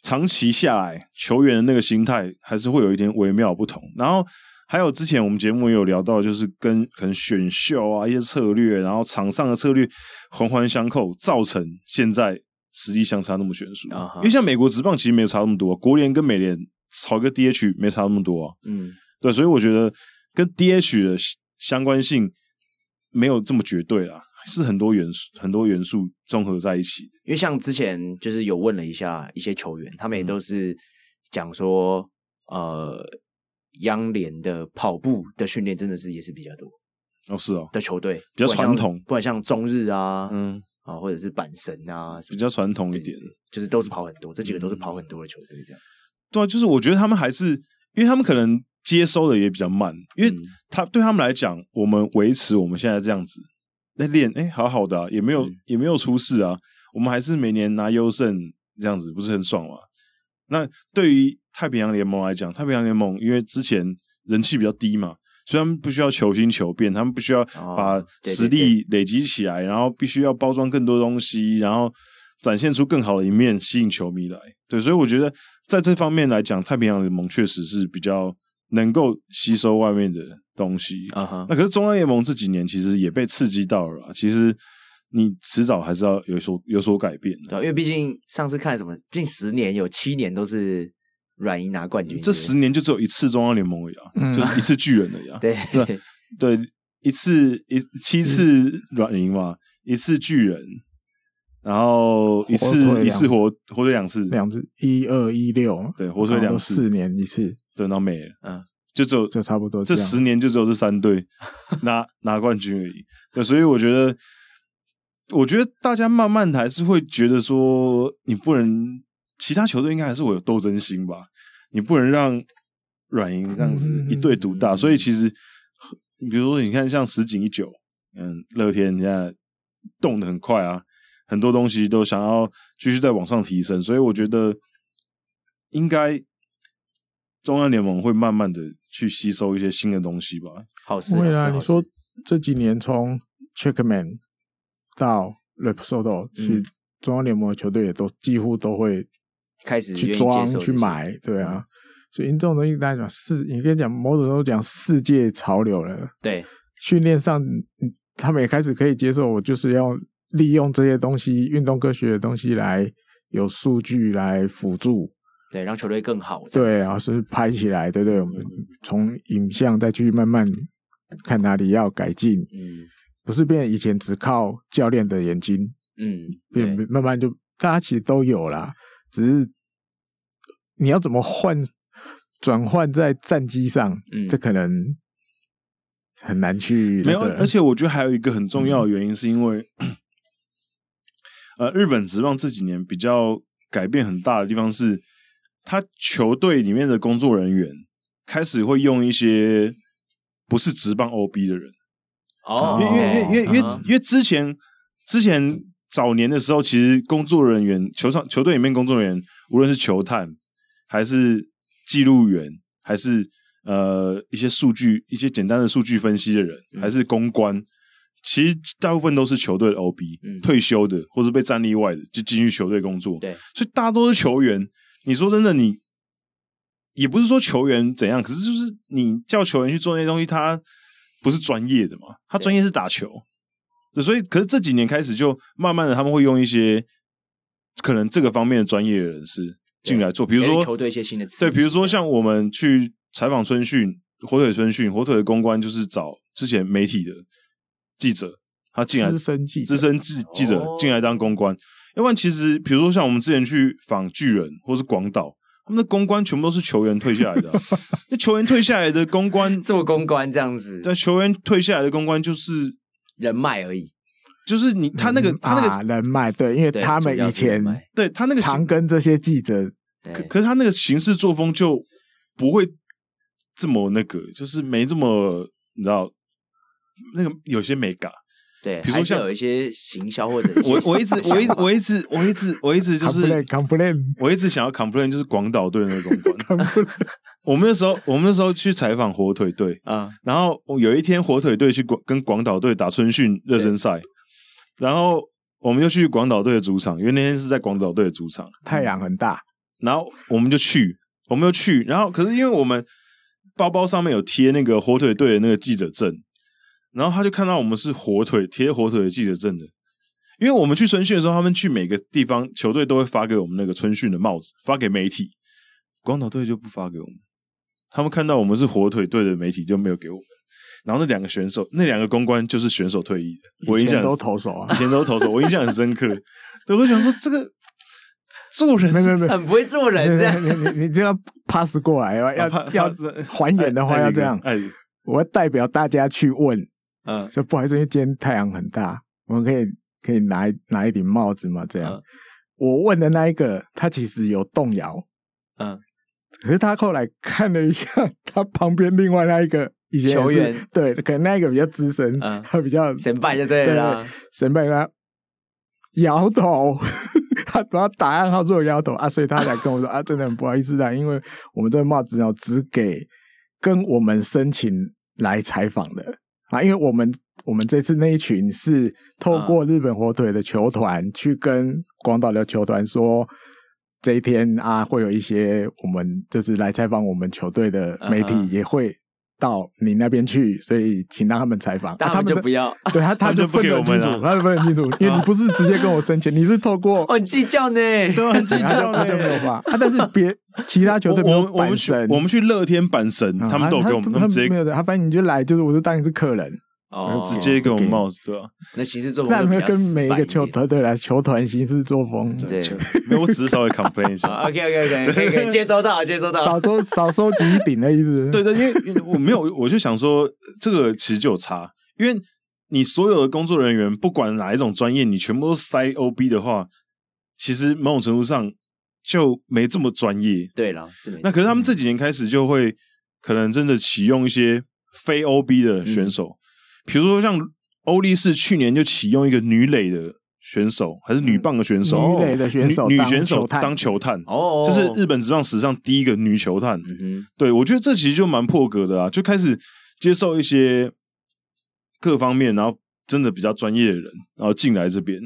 长期下来，球员的那个心态还是会有一点微妙不同。然后还有之前我们节目也有聊到，就是跟可能选秀啊一些策略，然后场上的策略环环相扣，造成现在实力相差那么悬殊。Uh huh. 因为像美国职棒其实没有差那么多，国联跟美联炒一个 DH 没差那么多啊。嗯，对，所以我觉得跟 DH 的相关性没有这么绝对啦。是很多元素，很多元素综合在一起。因为像之前就是有问了一下一些球员，他们也都是讲说，嗯、呃，央联的跑步的训练真的是也是比较多。哦，是哦，的球队比较传统，不管像中日啊，嗯啊，或者是阪神啊，比较传统一点，就是都是跑很多，这几个都是跑很多的球队，这样。对啊，就是我觉得他们还是，因为他们可能接收的也比较慢，因为他对他们来讲，我们维持我们现在这样子。在练，哎、欸，好好的、啊，也没有，嗯、也没有出事啊。我们还是每年拿优胜这样子，不是很爽吗？那对于太平洋联盟来讲，太平洋联盟因为之前人气比较低嘛，所以他们不需要求新求变，他们不需要把实力累积起来，然后必须要包装更多东西，然后展现出更好的一面，吸引球迷来。对，所以我觉得在这方面来讲，太平洋联盟确实是比较能够吸收外面的东西啊哈，uh. 那可是中央联盟这几年其实也被刺激到了。其实你迟早还是要有所有所改变的，对，因为毕竟上次看什么，近十年有七年都是软银拿冠军，这十年就只有一次中央联盟而已啊，嗯、就是一次巨人而已啊。对对对，一次一七次软银嘛，一次巨人，然后一次一次火火腿两次，两次一二一六，对，火腿两次，四年一次，对，然后没了，嗯。就只有这差不多，这十年就只有这三队 拿拿冠军而已。对，所以我觉得，我觉得大家慢慢还是会觉得说，你不能其他球队应该还是会有斗争心吧？你不能让软银这样子一队独大。所以其实，比如说你看像石井一九，嗯，乐天现在动得很快啊，很多东西都想要继续再往上提升。所以我觉得应该中央联盟会慢慢的。去吸收一些新的东西吧。好事，对啊，你说这几年从 Checkman 到 Rapsodo，其实中央联盟的球队也都几乎都会开始去装去买，对啊。所以这种东西大家讲，世你跟你讲，某种程度讲世界潮流了。对，训练上，他们也开始可以接受，我就是要利用这些东西，运动科学的东西来有数据来辅助。对，让球队更好。对啊，是拍起来，对不对？我们从影像再去慢慢看哪里要改进。嗯，不是变以前只靠教练的眼睛。嗯，变慢慢就大家其实都有啦，只是你要怎么换转换在战机上，嗯，这可能很难去。没有，而且我觉得还有一个很重要的原因，是因为、嗯、呃，日本职棒这几年比较改变很大的地方是。他球队里面的工作人员开始会用一些不是职棒 OB 的人哦，因为因为因为因为因为之前之前早年的时候，其实工作人员、球场、球队里面工作人员，无论是球探，还是记录员，还是呃一些数据、一些简单的数据分析的人，还是公关，其实大部分都是球队的 OB，、退休的或者被战例外的，就进去球队工作。对，所以大家都是球员。你说真的，你也不是说球员怎样，可是就是你叫球员去做那些东西，他不是专业的嘛？他专业是打球。所以，可是这几年开始，就慢慢的他们会用一些可能这个方面的专业的人士进来做，比如说球队一些新的，对，比如说像我们去采访春训，火腿春训，火腿的公关就是找之前媒体的记者，他进来资深记，资深记记者进来当公关。要不然，其实比如说像我们之前去访巨人或是广岛，他们的公关全部都是球员退下来的，那球员退下来的公关 做公关这样子，对，球员退下来的公关就是。人脉而已，就是你他那个、嗯、他那个、啊、人脉，对，因为他们以前对他那个常跟这些记者，可可是他那个行事作风就不会这么那个，就是没这么你知道那个有些美感。对，比如说像有一些行销或者我我一直我一直我一直我一直我一直就是 complain，我一直想要 complain，就是广岛队的那个公关。我们那时候我们那时候去采访火腿队啊，然后有一天火腿队去广跟广岛队打春训热身赛，然后我们就去广岛队的主场，因为那天是在广岛队的主场，太阳很大，然后我们就去，我们就去，然后可是因为我们包包上面有贴那个火腿队的那个记者证。然后他就看到我们是火腿贴火腿的记者证的，因为我们去春训的时候，他们去每个地方球队都会发给我们那个春训的帽子，发给媒体。广岛队就不发给我们，他们看到我们是火腿队的媒体就没有给我们。然后那两个选手，那两个公关就是选手退役的，我印象都投手啊，以前都投手，我印象很深刻。对，我想说这个 做人，没没没，很不会做人这样，你你你这样 pass 过来要要要还原的话要这样，哎，我要代表大家去问。嗯，说不好意思，因为今天太阳很大，我们可以可以拿拿一顶帽子嘛？这样，嗯、我问的那一个，他其实有动摇，嗯，可是他后来看了一下他旁边另外那一个以前球员，对，可能那一个比较资深，嗯，他比较神拜就对了，神拜他摇头，他把他打暗号做摇头啊，所以他才跟我说 啊，真的很不好意思的，因为我们这个帽子要只给跟我们申请来采访的。啊，因为我们我们这次那一群是透过日本火腿的球团去跟广岛的球团说，这一天啊会有一些我们就是来采访我们球队的媒体也会到你那边去，所以请让他们采访。但 他们就不要，对他他就分得很清楚，他就分得很清楚，因为你不是直接跟我申请，你是透过哦，很计较呢，对，很计较，他就没有发。啊，但是别其他球队没有板神，我们去乐天板神，他们都给我们，他们直接没有的，他反正你就来，就是我就当你是客人。哦，直接给我们帽子，对吧？那行事作风，那没有跟每一个球团队来球团行事作风，对，没有，我只是稍微 complain 一下。OK OK OK，可以可以接收到，接收到。少收少收几饼的意思。对对，因为我没有，我就想说，这个其实就有差，因为你所有的工作人员，不管哪一种专业，你全部都塞 OB 的话，其实某种程度上就没这么专业。对了，是。那可是他们这几年开始就会可能真的启用一些非 OB 的选手。比如说，像欧力士去年就启用一个女垒的选手，还是女棒的选手？女垒的选手，女选手当球探哦，这是日本职棒史上第一个女球探。嗯哼，对，我觉得这其实就蛮破格的啊，就开始接受一些各方面，然后真的比较专业的人，然后进来这边。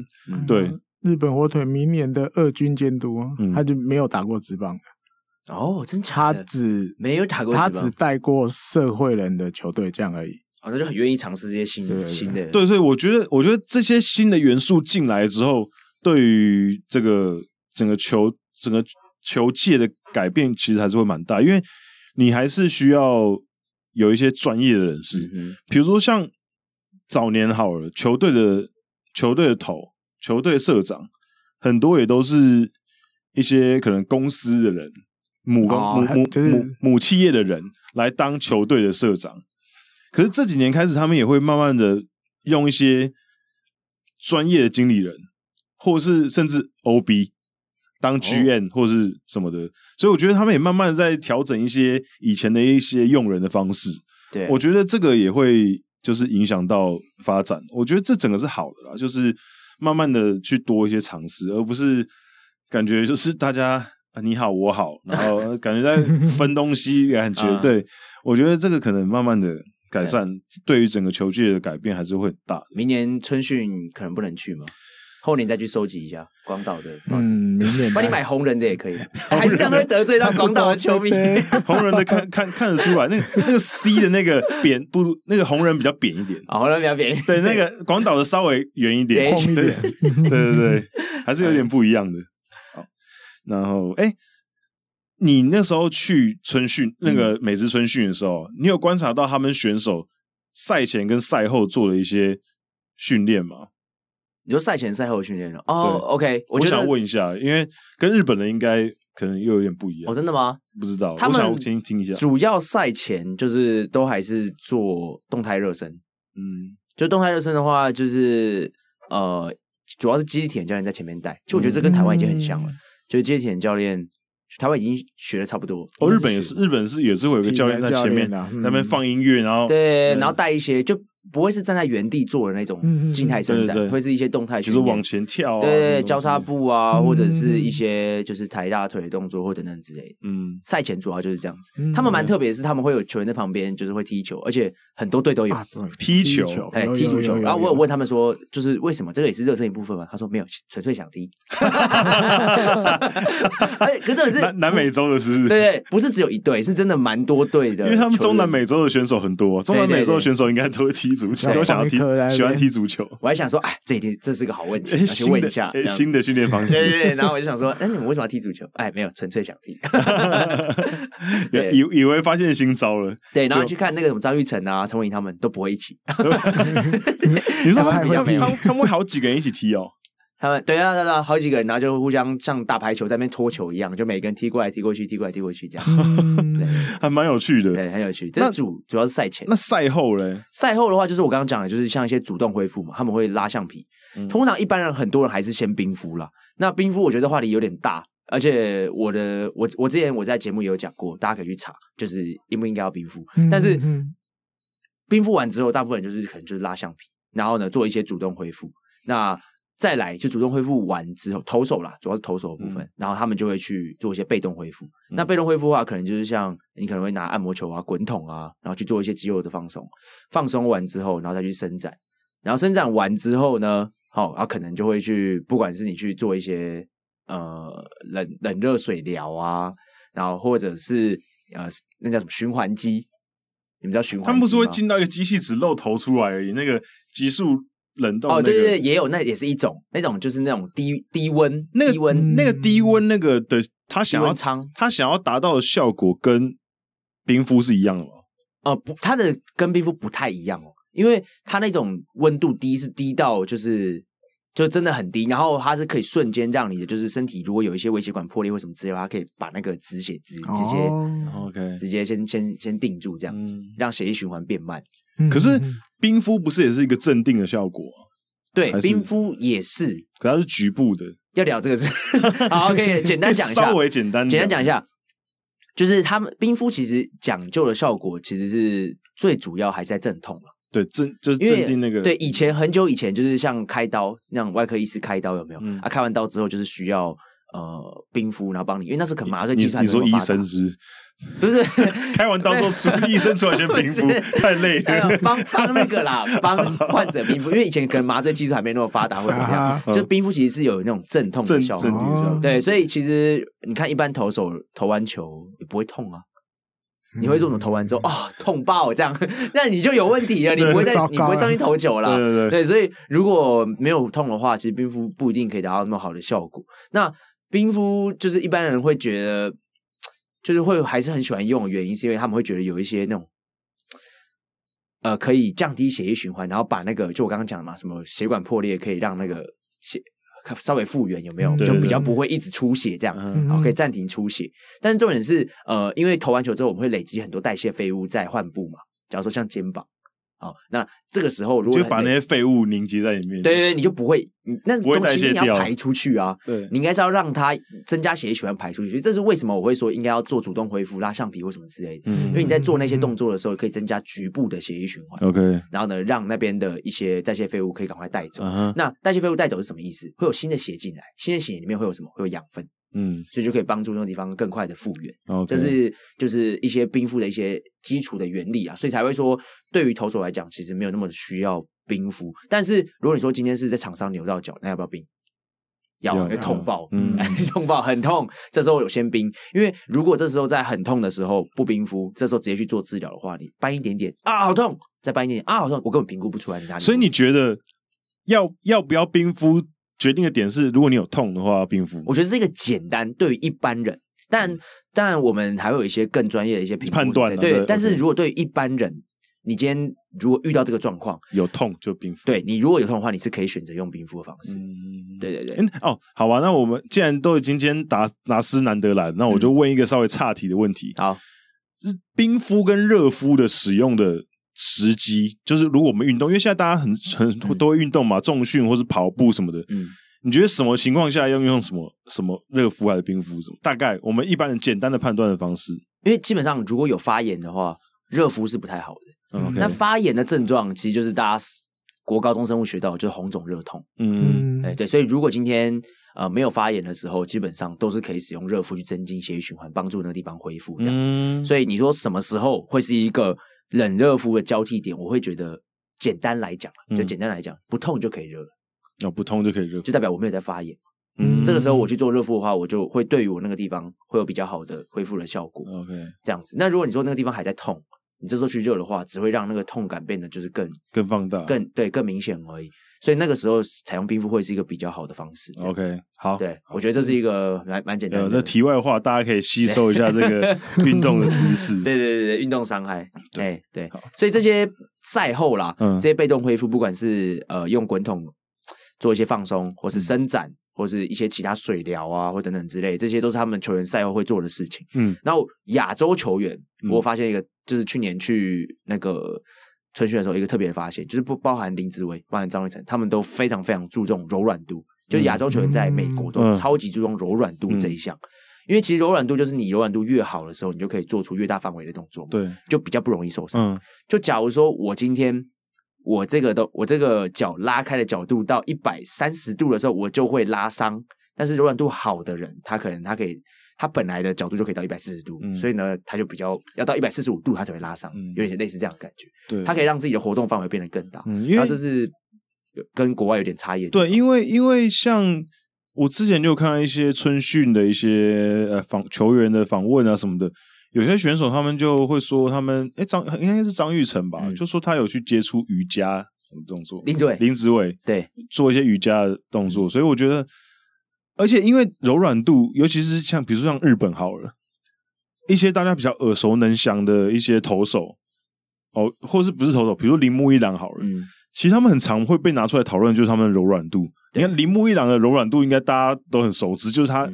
对，日本火腿明年的二军监督，他就没有打过职棒的哦，真他只没有打过，他只带过社会人的球队这样而已。反正就很愿意尝试这些新对对对新的，对，所以我觉得，我觉得这些新的元素进来之后，对于这个整个球整个球界的改变，其实还是会蛮大，因为你还是需要有一些专业的人士，嗯、比如说像早年好了，球队的球队的头、球队社长，很多也都是一些可能公司的人、母公、哦、母母、母母企业的人来当球队的社长。可是这几年开始，他们也会慢慢的用一些专业的经理人，或是甚至 OB 当 GM 或是什么的，哦、所以我觉得他们也慢慢的在调整一些以前的一些用人的方式。对，我觉得这个也会就是影响到发展。我觉得这整个是好的啦，就是慢慢的去多一些尝试，而不是感觉就是大家你好我好，然后感觉在分东西，感觉、嗯、对，我觉得这个可能慢慢的改善，对于整个球界的改变还是会很大。明年春训可能不能去吗？后年再去收集一下广岛的帽子，嗯，明年帮你买红人的也可以，还是这样会得罪到广岛的球迷。红人的看看看得出来，那个那个 C 的那个扁不如那个红人比较扁一点，红人比较扁，对，那个广岛的稍微圆一点，红一点，对对 对，还是有点不一样的。好，然后哎，你那时候去春训那个美职春训的时候，你有观察到他们选手赛前跟赛后做了一些训练吗？你说赛前赛后训练了哦，OK，我想问一下，因为跟日本的应该可能又有点不一样哦，真的吗？不知道，他们我想听听一下。主要赛前就是都还是做动态热身，嗯，就动态热身的话，就是呃，主要是肌力体能教练在前面带，就我觉得这跟台湾已经很像了，嗯、就是肌力体能教练。台湾已经学的差不多哦，日本也是，日本是也是会有个教练在前面，在那边放音乐，然后对，然后带一些，就不会是站在原地做的那种静态伸展，会是一些动态，就是往前跳，对对，交叉步啊，或者是一些就是抬大腿的动作或等等之类的。嗯，赛前主要就是这样子。他们蛮特别的是，他们会有球员在旁边，就是会踢球，而且很多队都有踢球，哎，踢足球。然后我有问他们说，就是为什么这个也是热身一部分吗？他说没有，纯粹想踢。哎，可是这是。南南美洲的是不是，对对，不是只有一队，是真的蛮多队的。因为他们中南美洲的选手很多，中南美洲的选手应该都会踢足球，都想要踢，喜欢踢足球。我还想说，哎，这一定这是个好问题，去问一下新的训练方式。对对，然后我就想说，哎，你们为什么要踢足球？哎，没有，纯粹想踢。以以为发现新招了，对，然后去看那个什么张玉成啊、陈伟霆他们都不会一起。你说他们他们会好几个人一起踢哦？他们对啊，对啊，好几个人，然后就互相像打排球在那边拖球一样，就每个人踢过来踢过去，踢过来踢过去这样，对还蛮有趣的，对，很有趣。这主主要是赛前，那赛后嘞？赛后的话，就是我刚刚讲的，就是像一些主动恢复嘛，他们会拉橡皮。嗯、通常一般人很多人还是先冰敷啦。那冰敷我觉得这话题有点大，而且我的我我之前我在节目也有讲过，大家可以去查，就是应不应该要冰敷。嗯、但是冰敷完之后，大部分人就是可能就是拉橡皮，然后呢做一些主动恢复。那再来就主动恢复完之后，投手啦，主要是投手的部分，嗯、然后他们就会去做一些被动恢复。嗯、那被动恢复的话，可能就是像你可能会拿按摩球啊、滚筒啊，然后去做一些肌肉的放松。放松完之后，然后再去伸展。然后伸展完之后呢，好、哦，然后可能就会去，不管是你去做一些呃冷冷热水疗啊，然后或者是呃那叫什么循环机，你们知道循环机？他们不是会进到一个机器只露头出来而已，那个急速。冷冻、那个、哦，对对对，也有，那也是一种，那种就是那种低低温，那个低温，那个低温那个的，他想要他想要达到的效果跟冰敷是一样的吗？呃，不，它的跟冰敷不太一样哦，因为它那种温度低是低到就是就真的很低，然后它是可以瞬间让你的就是身体如果有一些微血管破裂或什么之类的话，它可以把那个止血直直接、哦、OK 直接先先先定住这样子，嗯、让血液循环变慢。可是冰敷不是也是一个镇定的效果？对，冰敷也是，可它是局部的。要聊这个事 好，OK，简单讲一下，稍微简单简单讲一下，就是他们冰敷其实讲究的效果，其实是最主要还是在镇痛了。对，镇就是镇定那个。对，以前很久以前就是像开刀那样，外科医师开刀有没有？啊，开完刀之后就是需要呃冰敷，然后帮你，因为那是可麻醉技术。你说医生是？不是 开完刀之后出医生出来先冰敷，太累了。帮帮那个啦，帮患者冰敷，因为以前可能麻醉技术还没那么发达或怎么样，就冰敷其实是有那种镇痛的效果。对，所以其实你看，一般投手投完球也不会痛啊。你会这种投完之后啊痛爆这样，那你就有问题了，你不会再你不会上去投球了。对对对，所以如果没有痛的话，其实冰敷不一定可以达到那么好的效果。那冰敷就是一般人会觉得。就是会还是很喜欢用的原因，是因为他们会觉得有一些那种，呃，可以降低血液循环，然后把那个就我刚刚讲的嘛，什么血管破裂可以让那个血稍微复原，有没有？就比较不会一直出血这样，然后可以暂停出血。但是重点是，呃，因为投完球之后，我们会累积很多代谢废物在患部嘛，假如说像肩膀。好，那这个时候如果就把那些废物凝结在里面，对对对，你就不会，那东西你要排出去啊。对，你应该是要让它增加血液循环排出去。这是为什么我会说应该要做主动恢复、拉橡皮或什么之类的。嗯，因为你在做那些动作的时候，可以增加局部的血液循环。OK，然后呢，让那边的一些代谢废物可以赶快带走。那代谢废物带走是什么意思？会有新的血进来，新的血里面会有什么？会有养分。嗯，所以就可以帮助那个地方更快的复原。Okay. 这是就是一些冰敷的一些基础的原理啊，所以才会说，对于投手来讲，其实没有那么需要冰敷。但是如果你说今天是在场上扭到脚，那要不要冰？要，要痛爆，嗯，痛爆，很痛。这时候有先冰，因为如果这时候在很痛的时候不冰敷，这时候直接去做治疗的话，你搬一点点啊，好痛，再搬一点点啊，好痛，我根本评估不出来你哪里。所以你觉得要要不要冰敷？决定的点是，如果你有痛的话，冰敷。我觉得是一个简单，对于一般人，但当然我们还会有一些更专业的一些评判断。对，对但是如果对于一般人，你今天如果遇到这个状况，有痛就冰敷。对，你如果有痛的话，你是可以选择用冰敷的方式。嗯，对对对。嗯，哦，好吧，那我们既然都已经今天达达斯难得来，那我就问一个稍微岔题的问题。好，冰敷跟热敷的使用的。时机就是，如果我们运动，因为现在大家很很都会运动嘛，重训或是跑步什么的。嗯，你觉得什么情况下要用什么什么热敷还是冰敷？什么？大概我们一般人简单的判断的方式，因为基本上如果有发炎的话，热敷是不太好的。嗯，那发炎的症状其实就是大家国高中生物学到，就是红肿热痛。嗯，哎对，所以如果今天呃没有发炎的时候，基本上都是可以使用热敷去增进血液循环，帮助那个地方恢复这样子。嗯，所以你说什么时候会是一个？冷热敷的交替点，我会觉得简单来讲，就简单来讲，不痛就可以热了。哦，不痛就可以热，就代表我没有在发炎。嗯，这个时候我去做热敷的话，我就会对于我那个地方会有比较好的恢复的效果。OK，这样子。那如果你说那个地方还在痛，你这时候去热的话，只会让那个痛感变得就是更更放大，更对更明显而已。所以那个时候采用冰敷会是一个比较好的方式。OK，好，对我觉得这是一个蛮蛮简单的。这题外话，大家可以吸收一下这个 运动的知识。对对对对，运动伤害。对对，所以这些赛后啦，这些被动恢复，不管是呃用滚筒做一些放松，或是伸展，或是一些其他水疗啊，或等等之类，这些都是他们球员赛后会做的事情。嗯，然后亚洲球员，我发现一个，就是去年去那个。春训的时候，一个特别的发现就是不包含林志伟、包含张育成，他们都非常非常注重柔软度。就是亚洲球员在美国都超级注重柔软度这一项，因为其实柔软度就是你柔软度越好的时候，你就可以做出越大范围的动作，对，就比较不容易受伤。就假如说我今天我这个都我这个脚拉开的角度到一百三十度的时候，我就会拉伤。但是柔软度好的人，他可能他可以。它本来的角度就可以到一百四十度，嗯、所以呢，它就比较要到一百四十五度，它才会拉上，嗯、有点类似这样的感觉。对，它可以让自己的活动范围变得更大。嗯，因为这是跟国外有点差异。对，因为因为像我之前就有看到一些春训的一些呃访球员的访问啊什么的，有些选手他们就会说他们哎张应该是张玉成吧，嗯、就说他有去接触瑜伽什么动作。林子伟，林子伟对，做一些瑜伽的动作，所以我觉得。而且因为柔软度，尤其是像比如说像日本好了，一些大家比较耳熟能详的一些投手，哦，或是不是投手，比如说铃木一郎好了，嗯，其实他们很常会被拿出来讨论，就是他们的柔软度。你看铃木一郎的柔软度，应该大家都很熟知，就是他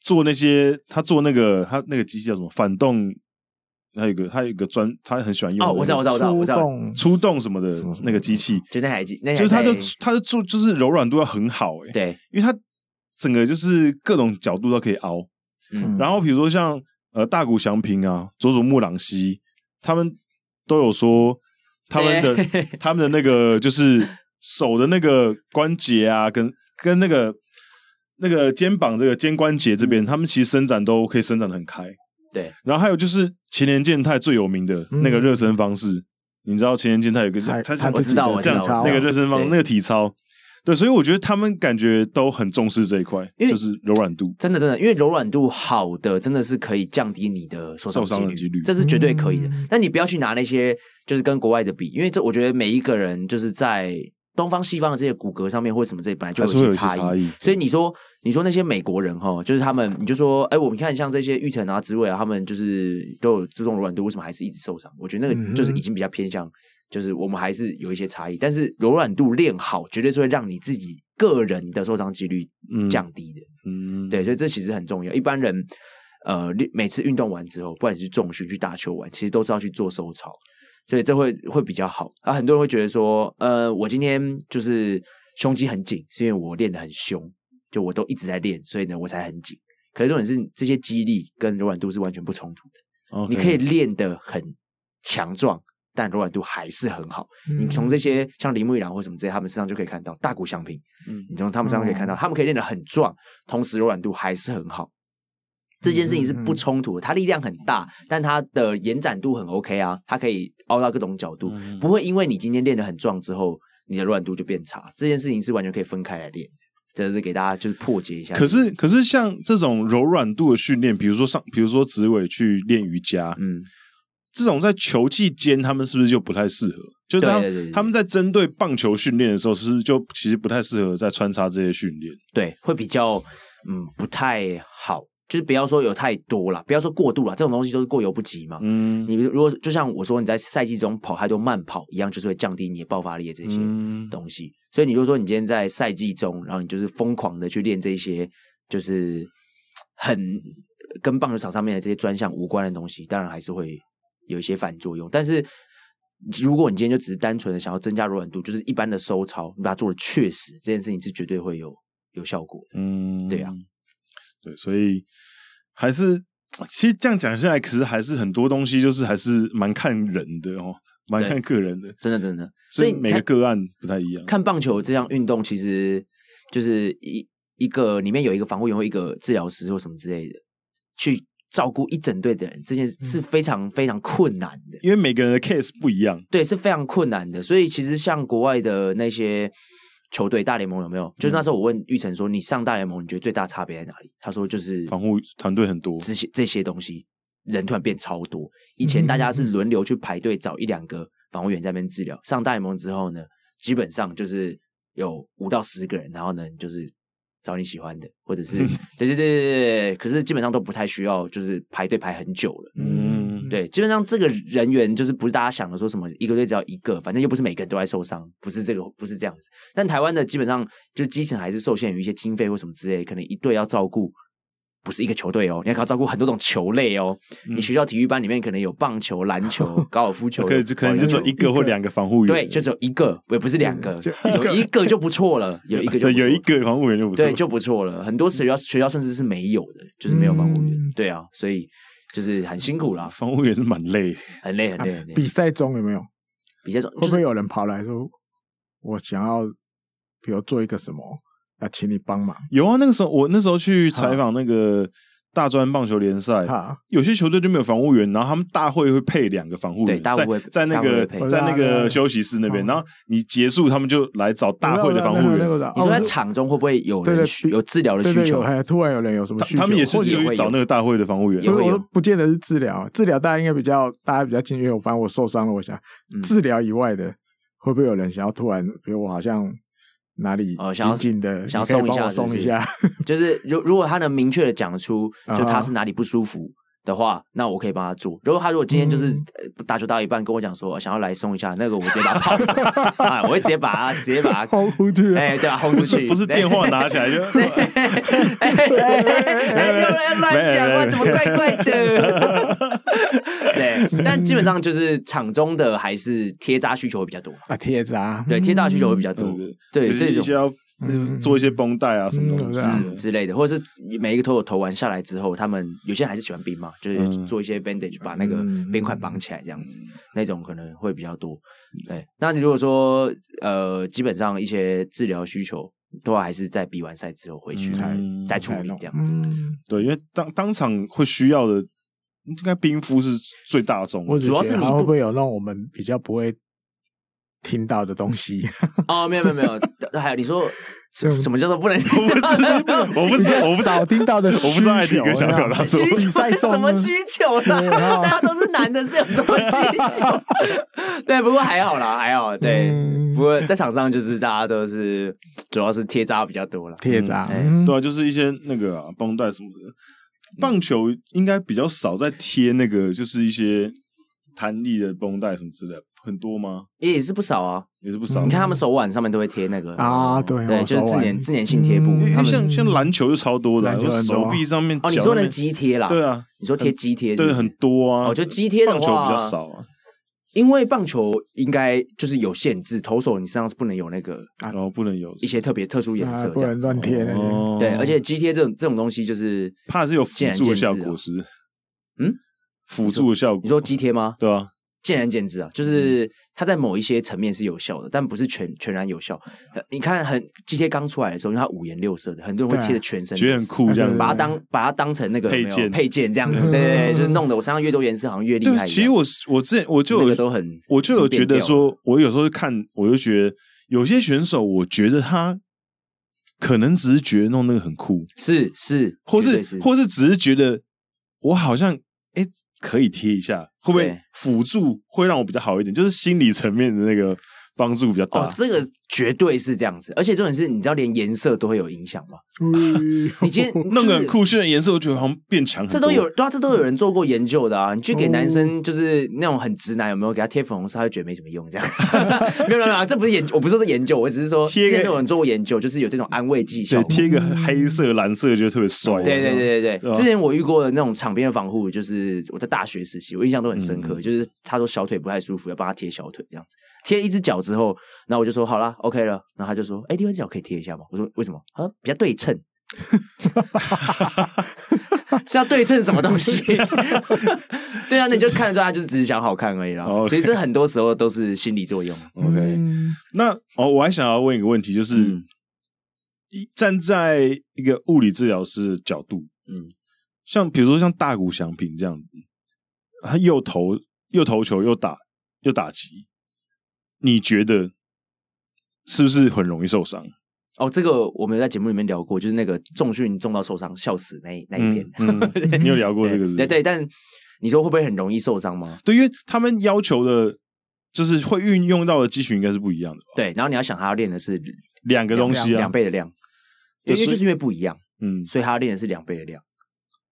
做那些，他做那个他那个机器叫什么？反动，还有一个他有一个专，他很喜欢用哦，我知道我知道我知道我知道。出动什么的那个机器，就那台机，就是他就他的做就是柔软度要很好哎，对，因为他。整个就是各种角度都可以凹，嗯，然后比如说像呃大谷翔平啊、佐佐木朗希，他们都有说他们的他们的那个就是手的那个关节啊，跟跟那个那个肩膀这个肩关节这边，他们其实伸展都可以伸展的很开，对。然后还有就是前田健太最有名的那个热身方式，你知道前田健太有个他他我知道我知道那个热身方那个体操。对，所以我觉得他们感觉都很重视这一块，因为就是柔软度。真的，真的，因为柔软度好的，真的是可以降低你的受伤的几率，这是绝对可以的。嗯、但你不要去拿那些，就是跟国外的比，因为这我觉得每一个人就是在东方、西方的这些骨骼上面或者什么这些本来就有一些差异。差异所以你说，你说那些美国人哈，就是他们，你就说，哎，我们看像这些玉成啊、植伟啊，他们就是都有这种柔软度，为什么还是一直受伤？我觉得那个就是已经比较偏向。就是我们还是有一些差异，但是柔软度练好，绝对是会让你自己个人的受伤几率降低的。嗯，对，所以这其实很重要。一般人呃，每次运动完之后，不管是重训去打球玩，其实都是要去做收操。所以这会会比较好。啊，很多人会觉得说，呃，我今天就是胸肌很紧，是因为我练得很凶，就我都一直在练，所以呢我才很紧。可是重点是这些肌力跟柔软度是完全不冲突的。你可以练得很强壮。但柔软度还是很好。嗯、你从这些像铃木一郎或什么这些，他们身上就可以看到大谷翔平。嗯，你从他们身上可以看到，嗯、他们可以练得很壮，同时柔软度还是很好。这件事情是不冲突的。他力量很大，但它的延展度很 OK 啊，它可以凹到各种角度，嗯、不会因为你今天练得很壮之后，你的柔软度就变差。这件事情是完全可以分开来练。这是给大家就是破解一下。可是，可是像这种柔软度的训练，比如说上，比如说紫伟去练瑜伽，嗯。这种在球技间，他们是不是就不太适合？就是他们他们在针对棒球训练的时候，是不是就其实不太适合在穿插这些训练？对，会比较嗯不太好。就是不要说有太多了，不要说过度了，这种东西都是过犹不及嘛。嗯，你如果就像我说你在赛季中跑太多慢跑一样，就是会降低你的爆发力的这些东西。嗯、所以你就说你今天在赛季中，然后你就是疯狂的去练这些，就是很跟棒球场上面的这些专项无关的东西，当然还是会。有一些反作用，但是如果你今天就只是单纯的想要增加柔软度，就是一般的收操，你把它做的确实，这件事情是绝对会有有效果的。嗯，对啊，对，所以还是其实这样讲下来，其实还是很多东西就是还是蛮看人的哦，蛮看个人的，真的真的。所以每个个案不太一样。看棒球这项运动，其实就是一一个里面有一个防护员或一个治疗师或什么之类的去。照顾一整队的人，这件事是非常非常困难的，因为每个人的 case 不一样，对，是非常困难的。所以其实像国外的那些球队，大联盟有没有？嗯、就是那时候我问玉成说：“你上大联盟，你觉得最大差别在哪里？”他说：“就是防护团队很多，这些这些东西人突然变超多。以前大家是轮流去排队找一两个防护员在那边治疗，上大联盟之后呢，基本上就是有五到十个人，然后呢就是。”找你喜欢的，或者是对对对对对，可是基本上都不太需要，就是排队排很久了。嗯，对，基本上这个人员就是不是大家想的说什么一个队只要一个，反正又不是每个人都在受伤，不是这个，不是这样子。但台湾的基本上就基层还是受限于一些经费或什么之类，可能一队要照顾。不是一个球队哦，你要靠照顾很多种球类哦。嗯、你学校体育班里面可能有棒球、篮球、高尔夫球，可以可能就只有一个或两个防护员。对，就只有一个，也不是两个，有一个就不错了。有一个就有一个防护员就不错，对，就不错了。很多学校学校甚至是没有的，就是没有防护员。嗯、对啊，所以就是很辛苦啦。防护员是蛮累，很累，很累，很累。比赛中有没有？比赛中会不会有人跑来说，我想要，比如做一个什么？要请你帮忙。有啊，那个时候我那时候去采访那个大专棒球联赛，哈有些球队就没有防护员，然后他们大会会配两个防护员，在在那个在那个休息室那边，然后你结束，他们就来找大会的防护员。你说在场中会不会有人有治疗的需求？突然有人有什么需求，他们也是就去找那个大会的防护员。因为我不见得是治疗，治疗大家应该比较大家比较亲切。我反正我受伤了，我想治疗以外的，会不会有人想要突然，比如我好像。哪里哦，想要紧的，想要松一下，松一下。就是如如果他能明确的讲出，就他是哪里不舒服的话，那我可以帮他做。如果他如果今天就是打球到一半跟我讲说想要来松一下，那个我直接把他抛，啊，我会直接把他直接把他轰出去，哎，对吧？轰出去，不是电话拿起来就，哎，没有人乱讲话，怎么怪怪的？对，但基本上就是场中的还是贴扎需求会比较多啊，贴扎，对，贴扎需求会比较多，对，这种需要做一些绷带啊什么的之类的，或者是每一个投手投完下来之后，他们有些人还是喜欢冰嘛，就是做一些 bandage 把那个冰块绑起来这样子，那种可能会比较多。对，那你如果说呃，基本上一些治疗需求都还是在比完赛之后回去才再处理这样子。对，因为当当场会需要的。应该冰敷是最大众，主要是你会不会有让我们比较不会听到的东西？哦，没有没有没有，还有你说什么叫做不能？我不知道，我不知道，我不少听到的，我不知道爱迪哥想表达什么？需求什么需求呢？大家都是男的，是有什么需求？对，不过还好啦，还好。对，不过在场上就是大家都是，主要是贴扎比较多了，贴扎。对啊，就是一些那个绷带什么的。棒球应该比较少在贴那个，就是一些弹力的绷带什么之类的，很多吗？也是不少啊，也是不少。你看他们手腕上面都会贴那个啊，对对，就是自粘自粘性贴布。因为像像篮球就超多的，就手臂上面哦，你说那肌贴啦？对啊，你说贴肌贴，对，很多啊。我觉得肌贴的话棒球比较少啊。因为棒球应该就是有限制，投手你身上是不能有那个，然后不能有一些特别特殊颜色，不能乱贴那个。对，而且肌贴这种这种东西就是怕是有辅助的效果，是？嗯，辅助的效果。你说肌贴吗？对啊。见仁见智啊，就是它在某一些层面是有效的，但不是全全然有效。你看，很肌贴刚出来的时候，因为它五颜六色的，很多人会贴的全身，觉得很酷，这样子，把它当把它当成那个配件。配件这样子，对对对，就是弄得我身上越多颜色，好。像越厉害。其实我我之前我就有都很，我就有觉得说，我有时候看，我就觉得有些选手，我觉得他可能只是觉得弄那个很酷，是是，或是或是只是觉得我好像哎。可以贴一下，会不会辅助会让我比较好一点？就是心理层面的那个帮助比较大。哦，这个绝对是这样子，而且重点是，你知道连颜色都会有影响吗？嗯，你今天 弄个很酷炫的颜色，我觉得好像变强。这都有，对啊，这都有人做过研究的啊。你去给男生，就是那种很直男，有没有给他贴粉红色，他会觉得没什么用，这样。没有没有，这不是研，我不是说是研究，我只是说之前都有人做过研究，就是有这种安慰剂效果。贴个黑色、蓝色，觉得特别帅。对对对对对，之前我遇过的那种场边的防护，就是我在大学时期，我印象都很深刻。就是他说小腿不太舒服，要帮他贴小腿这样子。贴一只脚之后，然后我就说好了，OK 了。然后他就说：“哎，另外一只脚可以贴一下吗？”我说：“为什么？”他说：“比较对称。”是要对称什么东西？对啊，那你就看得出他就是只是想好看而已啦。所以这很多时候都是心理作用。OK，那哦，我还想要问一个问题，就是站在一个物理治疗师的角度，嗯，像比如说像大谷翔平这样子，他又投又投球又打又打击。你觉得是不是很容易受伤？哦，这个我们有在节目里面聊过，就是那个重训重到受伤、笑死那那一篇。嗯嗯、你有聊过这个是不是？对对，但你说会不会很容易受伤吗？对，因为他们要求的，就是会运用到的肌群应该是不一样的。对，然后你要想，他要练的是两个东西、啊，两倍的量，因为就是因为不一样，嗯，所以他要练的是两倍的量。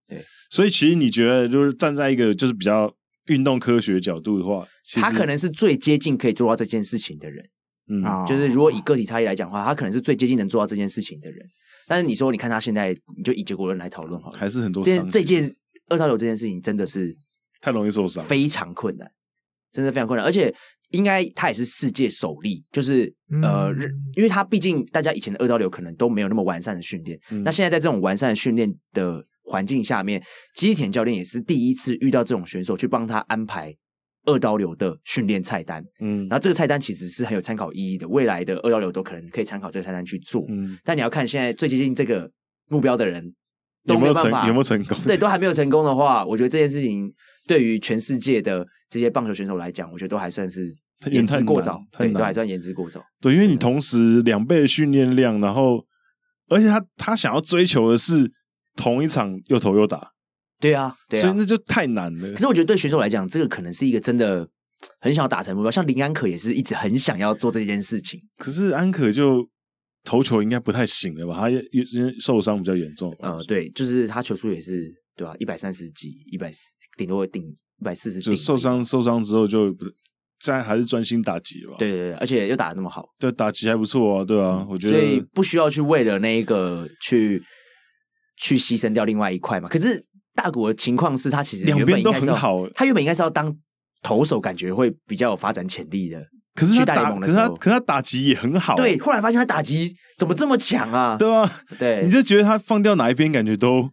对，所以其实你觉得，就是站在一个就是比较。运动科学角度的话，他可能是最接近可以做到这件事情的人。嗯，就是如果以个体差异来讲的话，他可能是最接近能做到这件事情的人。但是你说，你看他现在，你就以结果论来讨论好了，还是很多。这这件二刀流这件事情真的是太容易受伤，非常困难，真的非常困难。而且应该他也是世界首例，就是呃，因为他毕竟大家以前的二刀流可能都没有那么完善的训练，那现在在这种完善的训练的。环境下面，基田教练也是第一次遇到这种选手，去帮他安排二刀流的训练菜单。嗯，然后这个菜单其实是很有参考意义的，未来的二刀流都可能可以参考这个菜单去做。嗯，但你要看现在最接近这个目标的人都没有办法，有没有成功？对，都还没有成功的话，我觉得这件事情对于全世界的这些棒球选手来讲，我觉得都还算是言之过早，对，都还算言之过早。对，因为你同时两倍的训练量，然后而且他他想要追求的是。同一场又投又打，对啊，对啊，所以那就太难了。可是我觉得对选手来讲，这个可能是一个真的很想要达成目标。像林安可也是一直很想要做这件事情。可是安可就投球应该不太行了吧？他因为受伤比较严重。嗯，对，就是他球速也是对吧？一百三十几，一百四，顶多会顶一百四十几。就受伤受伤之后就不，现在还是专心打击吧。对对对，而且又打的那么好，对，打击还不错啊，对啊，我觉得所以不需要去为了那一个去。去牺牲掉另外一块嘛？可是大谷的情况是他其实原本应该是要，他原本应该是要当投手，感觉会比较有发展潜力的。可是他打，可是他可是他打击也很好。对，后来发现他打击怎么这么强啊？对啊，对，你就觉得他放掉哪一边，感觉都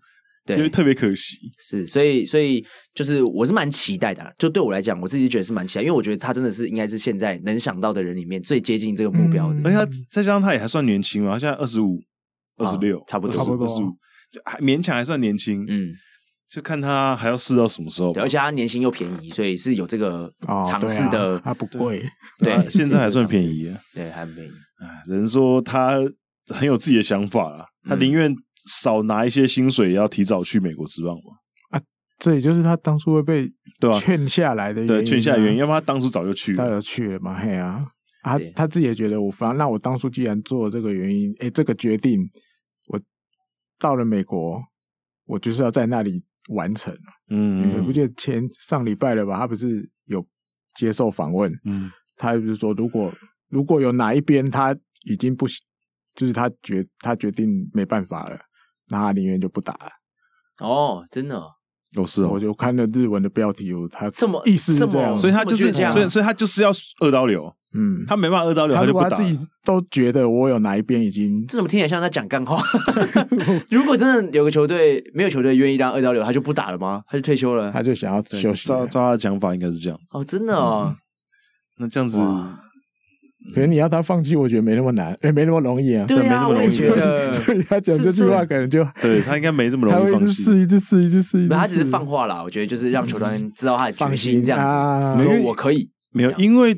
因为特别可惜。是，所以所以就是我是蛮期待的。就对我来讲，我自己觉得是蛮期待，因为我觉得他真的是应该是现在能想到的人里面最接近这个目标的。而且他再加上他也还算年轻嘛，他现在二十五、二十六，差不多，差不多。就还勉强还算年轻，嗯，就看他还要试到什么时候。而且他年薪又便宜，所以是有这个尝试的。他不贵，对，现在还算便宜，对，还便宜。哎，只能说他很有自己的想法啦，他宁愿少拿一些薪水，也要提早去美国职棒嘛。啊，这也就是他当初会被对吧劝下来的原因，劝下来原因，要不然他当初早就去了，早就去了嘛。嘿啊，他他自己也觉得，我反正那我当初既然做了这个原因，哎，这个决定。我到了美国，我就是要在那里完成。嗯，你不记得前上礼拜了吧？他不是有接受访问？嗯，他就是说，如果如果有哪一边他已经不行，就是他决他决定没办法了，那他宁愿就不打了。哦，真的？哦，是哦，我就看了日文的标题，他这么意思是这样，所以他就是，所以所以他就是要二刀流。嗯，他没办法二刀流，他就不打。他自己都觉得我有哪一边已经，这怎么听起来像在讲干话？如果真的有个球队没有球队愿意让二刀流，他就不打了吗？他就退休了？他就想要休息？照照他的讲法，应该是这样。哦，真的哦。那这样子。可能你要他放弃，我觉得没那么难，也 没那么容易啊。对啊，我也觉得。所以他讲这句话，可能就对他应该没这么容易 放弃。他会一直试，一直试，一直试。他只是放话啦，我觉得就是让球团知道他的决心，这样子。说我可以，没有，因为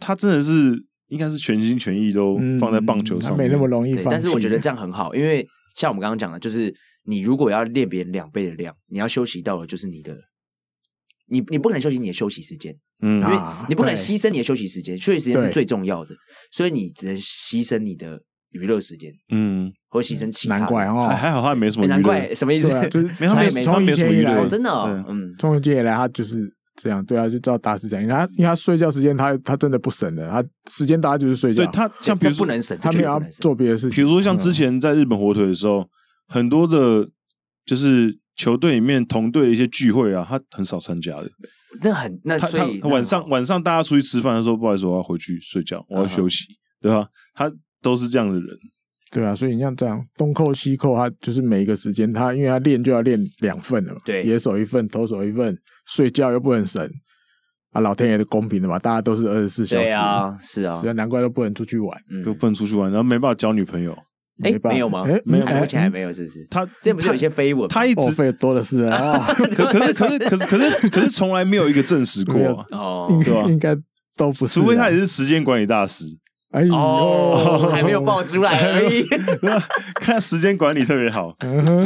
他真的是应该是全心全意都放在棒球上，没那么容易放。但是我觉得这样很好，因为像我们刚刚讲的，就是你如果要练别人两倍的量，你要休息到的就是你的。你你不可能休息你的休息时间，嗯，因为你不可能牺牲你的休息时间，休息时间是最重要的，所以你只能牺牲你的娱乐时间，嗯，或牺牲其他。难怪哦，还好他也没什么。难怪什么意思？就是没没从以前以来，真的，嗯，从以前以来他就是这样，对啊，就照大师讲，因为他因为他睡觉时间他他真的不省的，他时间大概就是睡觉。对他像比如说不能省，他没有要做别的事情。比如说像之前在日本火腿的时候，很多的，就是。球队里面同队的一些聚会啊，他很少参加的。那很那所以他晚上晚上大家出去吃饭的时候，不好意思，我要回去睡觉，我要休息，对吧？他都是这样的人，对啊。所以你像这样东扣西扣，他就是每一个时间，他因为他练就要练两份的嘛，对，野手一份，投手一份，睡觉又不能省啊，老天爷的公平的嘛，大家都是二十四小时啊，是啊，所以难怪都不能出去玩，都不能出去玩，然后没办法交女朋友。哎，没有吗？没有，目前还没有，是不是？他这不是有一些绯闻？他一直费多的是啊。可可是可是可是可是可是从来没有一个证实过哦，对吧？应该都不是，除非他也是时间管理大师。哎呦，还没有爆出来 而已。看时间管理特别好，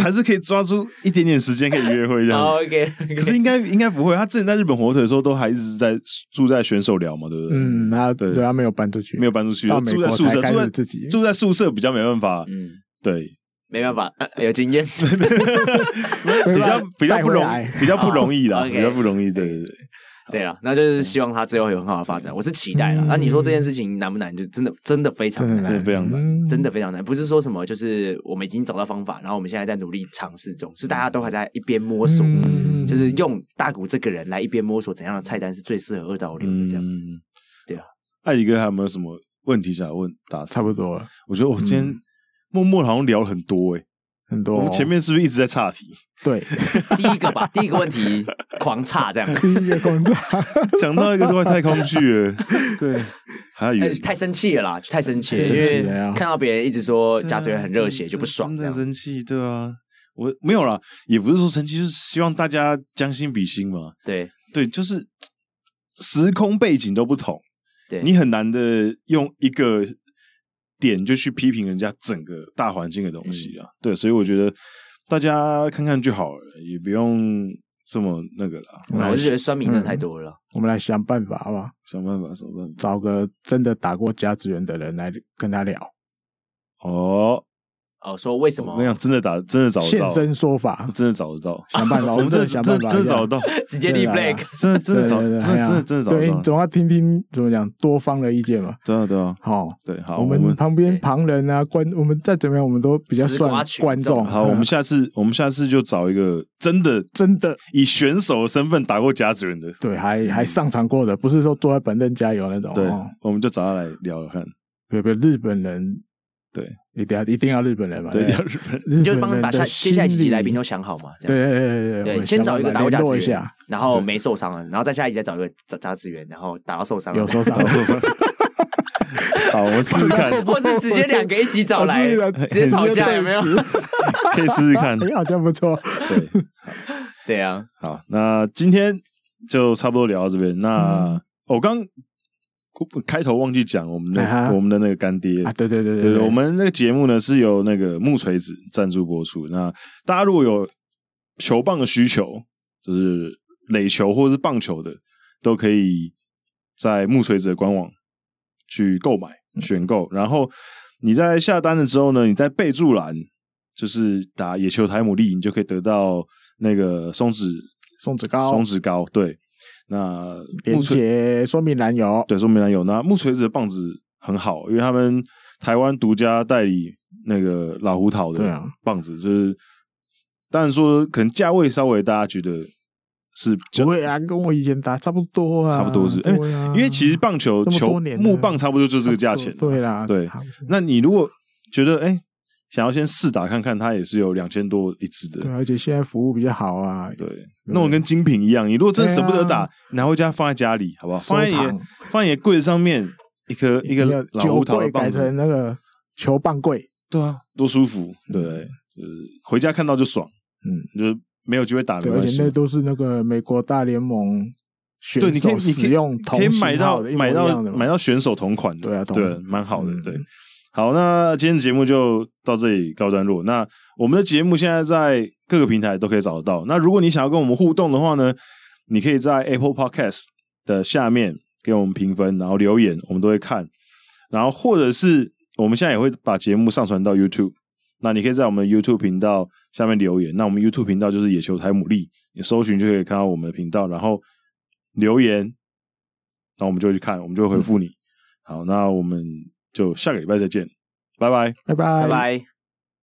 还是可以抓住一点点时间可以约会这样。OK，可是应该应该不会。他之前在日本火腿的时候，都还一直在住在选手寮嘛，对不对？嗯，他对他没有搬出去，没有搬出去，住在宿舍，住在自己住在宿舍比较没办法。嗯，对，没办法，有经验，比较比较不容易，比较不容易啦，比较不容易，对对对。对啊，那就是希望他最后有很好的发展，我是期待了。那你说这件事情难不难？就真的真的非常难，真的非常难，真的非常难。不是说什么，就是我们已经找到方法，然后我们现在在努力尝试中，是大家都还在一边摸索，就是用大谷这个人来一边摸索怎样的菜单是最适合二刀流的这样子。对啊，艾迪哥还有没有什么问题想要问？大差不多了，我觉得我今天默默好像聊了很多哎。很多，我们前面是不是一直在岔题？对，第一个吧，第一个问题狂岔这样，第一个狂岔，讲到一个都快太空去了，对，还有太生气了啦，太生气了，因为看到别人一直说甲子园很热血就不爽，真的生气，对啊，我没有啦，也不是说生气，就是希望大家将心比心嘛，对。对，就是时空背景都不同，对。你很难的用一个。点就去批评人家整个大环境的东西啊，对，所以我觉得大家看看就好了，也不用这么那个了。我是觉得酸民真的太多了，我们来想办法好吧？想办法，想办法，找个真的打过甲子园的人来跟他聊。哦。哦，说为什么？我跟你讲，真的打，真的找得到。现身说法，真的找得到。想办法，我们真的想办法，真的找得到。直接立 flag，真的真的找，真的真的找。对，总要听听怎么讲多方的意见嘛。对啊，对啊。好，对，好。我们旁边旁人啊，观，我们再怎么样，我们都比较算观众。好，我们下次，我们下次就找一个真的真的以选手身份打过甲子园的，对，还还上场过的，不是说坐在板凳加油那种。对，我们就找他来聊聊看。有没有日本人？对，一定要一定要日本人嘛？对，要日本人，你就帮他把下接下来几集来宾都想好嘛？对对对对对，先找一个打过甲子园，然后没受伤了，然后再下一集再找一个找找资源，然后打到受伤了，有受伤，有受伤。好，我们试试看，或是直接两个一起找来，直接吵架有没有？可以试试看，好像不错。对，对啊。好，那今天就差不多聊到这边。那我刚。开头忘记讲我们的我们的那个干爹啊，对对对对，我们那个节目呢是由那个木锤子赞助播出。那大家如果有球棒的需求，就是垒球或者是棒球的，都可以在木锤子的官网去购买选购。然后你在下单的时候呢，你在备注栏就是打野球台牡蛎，你就可以得到那个松子松子膏松子膏，对。那连结说明栏有，对，说明栏有。那木锤子的棒子很好，因为他们台湾独家代理那个老胡桃的棒子，啊、就是当然说可能价位稍微大家觉得是不会啊，跟我以前打差不多啊，差不多是，哎，因为其实棒球球木棒差不多就是这个价钱，对啦，对。那你如果觉得哎。想要先试打看看，它也是有两千多一支的。对，而且现在服务比较好啊。对，那种跟精品一样。你如果真的舍不得打，拿回家放在家里，好不好？放在你放在你柜子上面，一颗一个老胡桃的棒子，改成那个球棒柜。对啊，多舒服。对，就是回家看到就爽。嗯，就是没有机会打的。而且那都是那个美国大联盟选手使用，可以买到买到买到选手同款的。对啊，对，蛮好的。对。好，那今天的节目就到这里告段落。那我们的节目现在在各个平台都可以找得到。那如果你想要跟我们互动的话呢，你可以在 Apple Podcast 的下面给我们评分，然后留言，我们都会看。然后或者是我们现在也会把节目上传到 YouTube，那你可以在我们 YouTube 频道下面留言。那我们 YouTube 频道就是野球台牡蛎，你搜寻就可以看到我们的频道，然后留言，那我们就去看，我们就会回复你。嗯、好，那我们。就下个礼拜再见，拜拜，拜拜，拜拜。